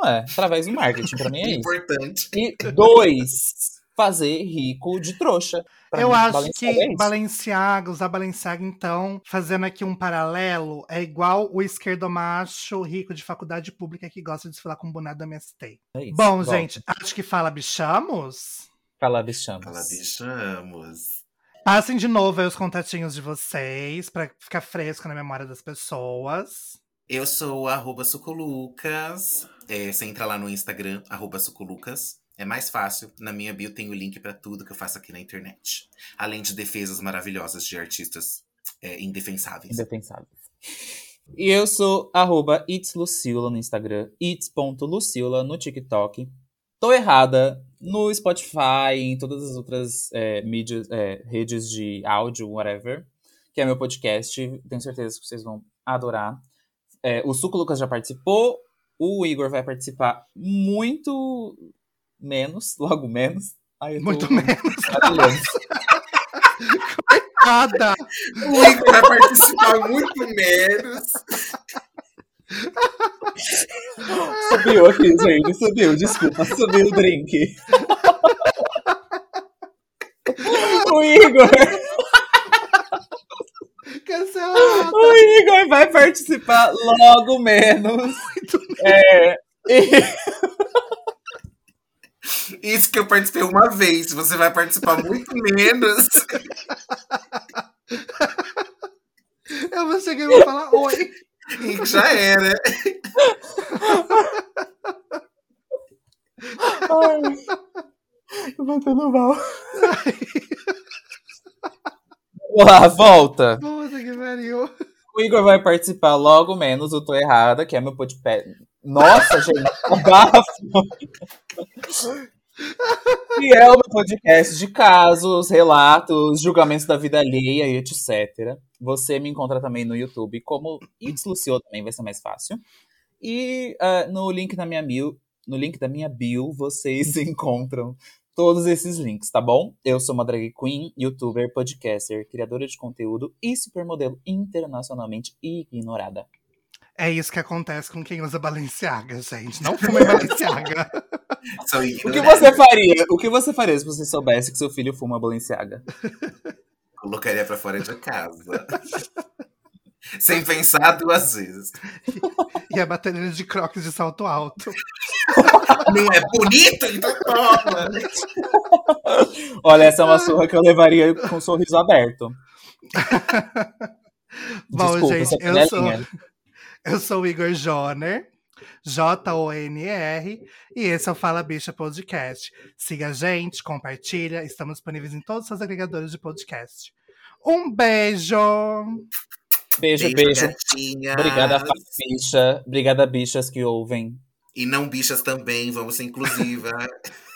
É, através do marketing, pra mim é isso. Importante. E dois, fazer rico de trouxa. Eu mim, acho Balenciaga que é. Balenciaga, usar Balenciaga, então, fazendo aqui um paralelo, é igual o esquerdomacho rico de faculdade pública que gosta de desfilar com o boné do MST. É isso. Bom, Volta. gente, acho que fala bichamos. Fala, bichamos. Fala, bichamos. Passem de novo aí os contatinhos de vocês, pra ficar fresco na memória das pessoas. Eu sou o arroba Sucolucas. É, você entra lá no Instagram, arroba Sucolucas. É mais fácil. Na minha bio tem o link pra tudo que eu faço aqui na internet. Além de defesas maravilhosas de artistas é, indefensáveis. Indefensável. E eu sou arroba itsluciula no Instagram, its.lucila no TikTok. Tô errada no Spotify, em todas as outras é, mídias, é, redes de áudio, whatever, que é meu podcast. Tenho certeza que vocês vão adorar. É, o Suco Lucas já participou, o Igor vai participar muito menos, logo menos. Ai, eu tô Muito menos. Nada! O Igor vai participar muito menos. Subiu aqui, gente. Subiu, desculpa. Subiu o drink. o Igor, Cancelado! o Igor vai participar logo menos. É, e- Isso que eu participei uma vez. Você vai participar muito menos. Eu vou chegar e vou falar oi. E já era. Ai, batendo mal. Vamos lá, volta. Puta que pariu. O Igor vai participar logo menos, eu tô errada, que é meu podcast. Nossa, gente, o bafo! E é o meu podcast de casos, relatos, julgamentos da vida alheia e etc. Você me encontra também no YouTube como It's Lucio, também vai ser mais fácil. E ah, no link da minha bio, no link da minha bio, vocês encontram todos esses links, tá bom? Eu sou uma drag queen, youtuber, podcaster, criadora de conteúdo e supermodelo internacionalmente ignorada. É isso que acontece com quem usa Balenciaga, gente. Não fumem Balenciaga. Sou O que você faria? O que você faria se você soubesse que seu filho fuma Balenciaga? Colocaria pra fora de casa. Sem pensar duas vezes. E a bateria de crocs de salto alto. Não é bonito? Então toma. Olha, essa é uma surra que eu levaria com um sorriso aberto. Bom, Desculpa, gente, sou eu sou, eu sou o Igor Joner, J-O-N-R, e esse é o Fala Bicha Podcast. Siga a gente, compartilha, estamos disponíveis em todos os seus agregadores de podcast. Um beijo! Beijo, beijo. gatinhas. Obrigada, bicha. Obrigada, bichas que ouvem. E não bichas também, vamos ser inclusiva.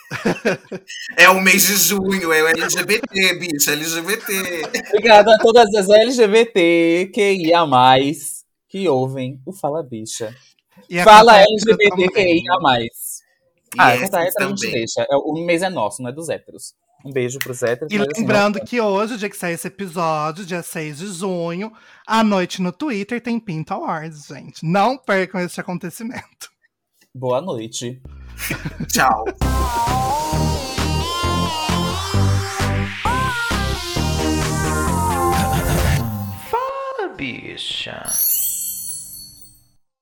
é o mês de junho, é o LGBT, bicho, LGBT. Obrigada a todas as LGBT que ia mais que ouvem o Fala Bicha. E Fala LGBTQIA+. Mais. Ah, yes, tá, a gente deixa. É, o mês é nosso, não é dos héteros. Um beijo pros héteros. E assim, lembrando assim, que hoje, dia que sai esse episódio, dia 6 de junho, à noite no Twitter tem Pinto Awards, gente. Não percam esse acontecimento. Boa noite. Tchau. Fala, bicha.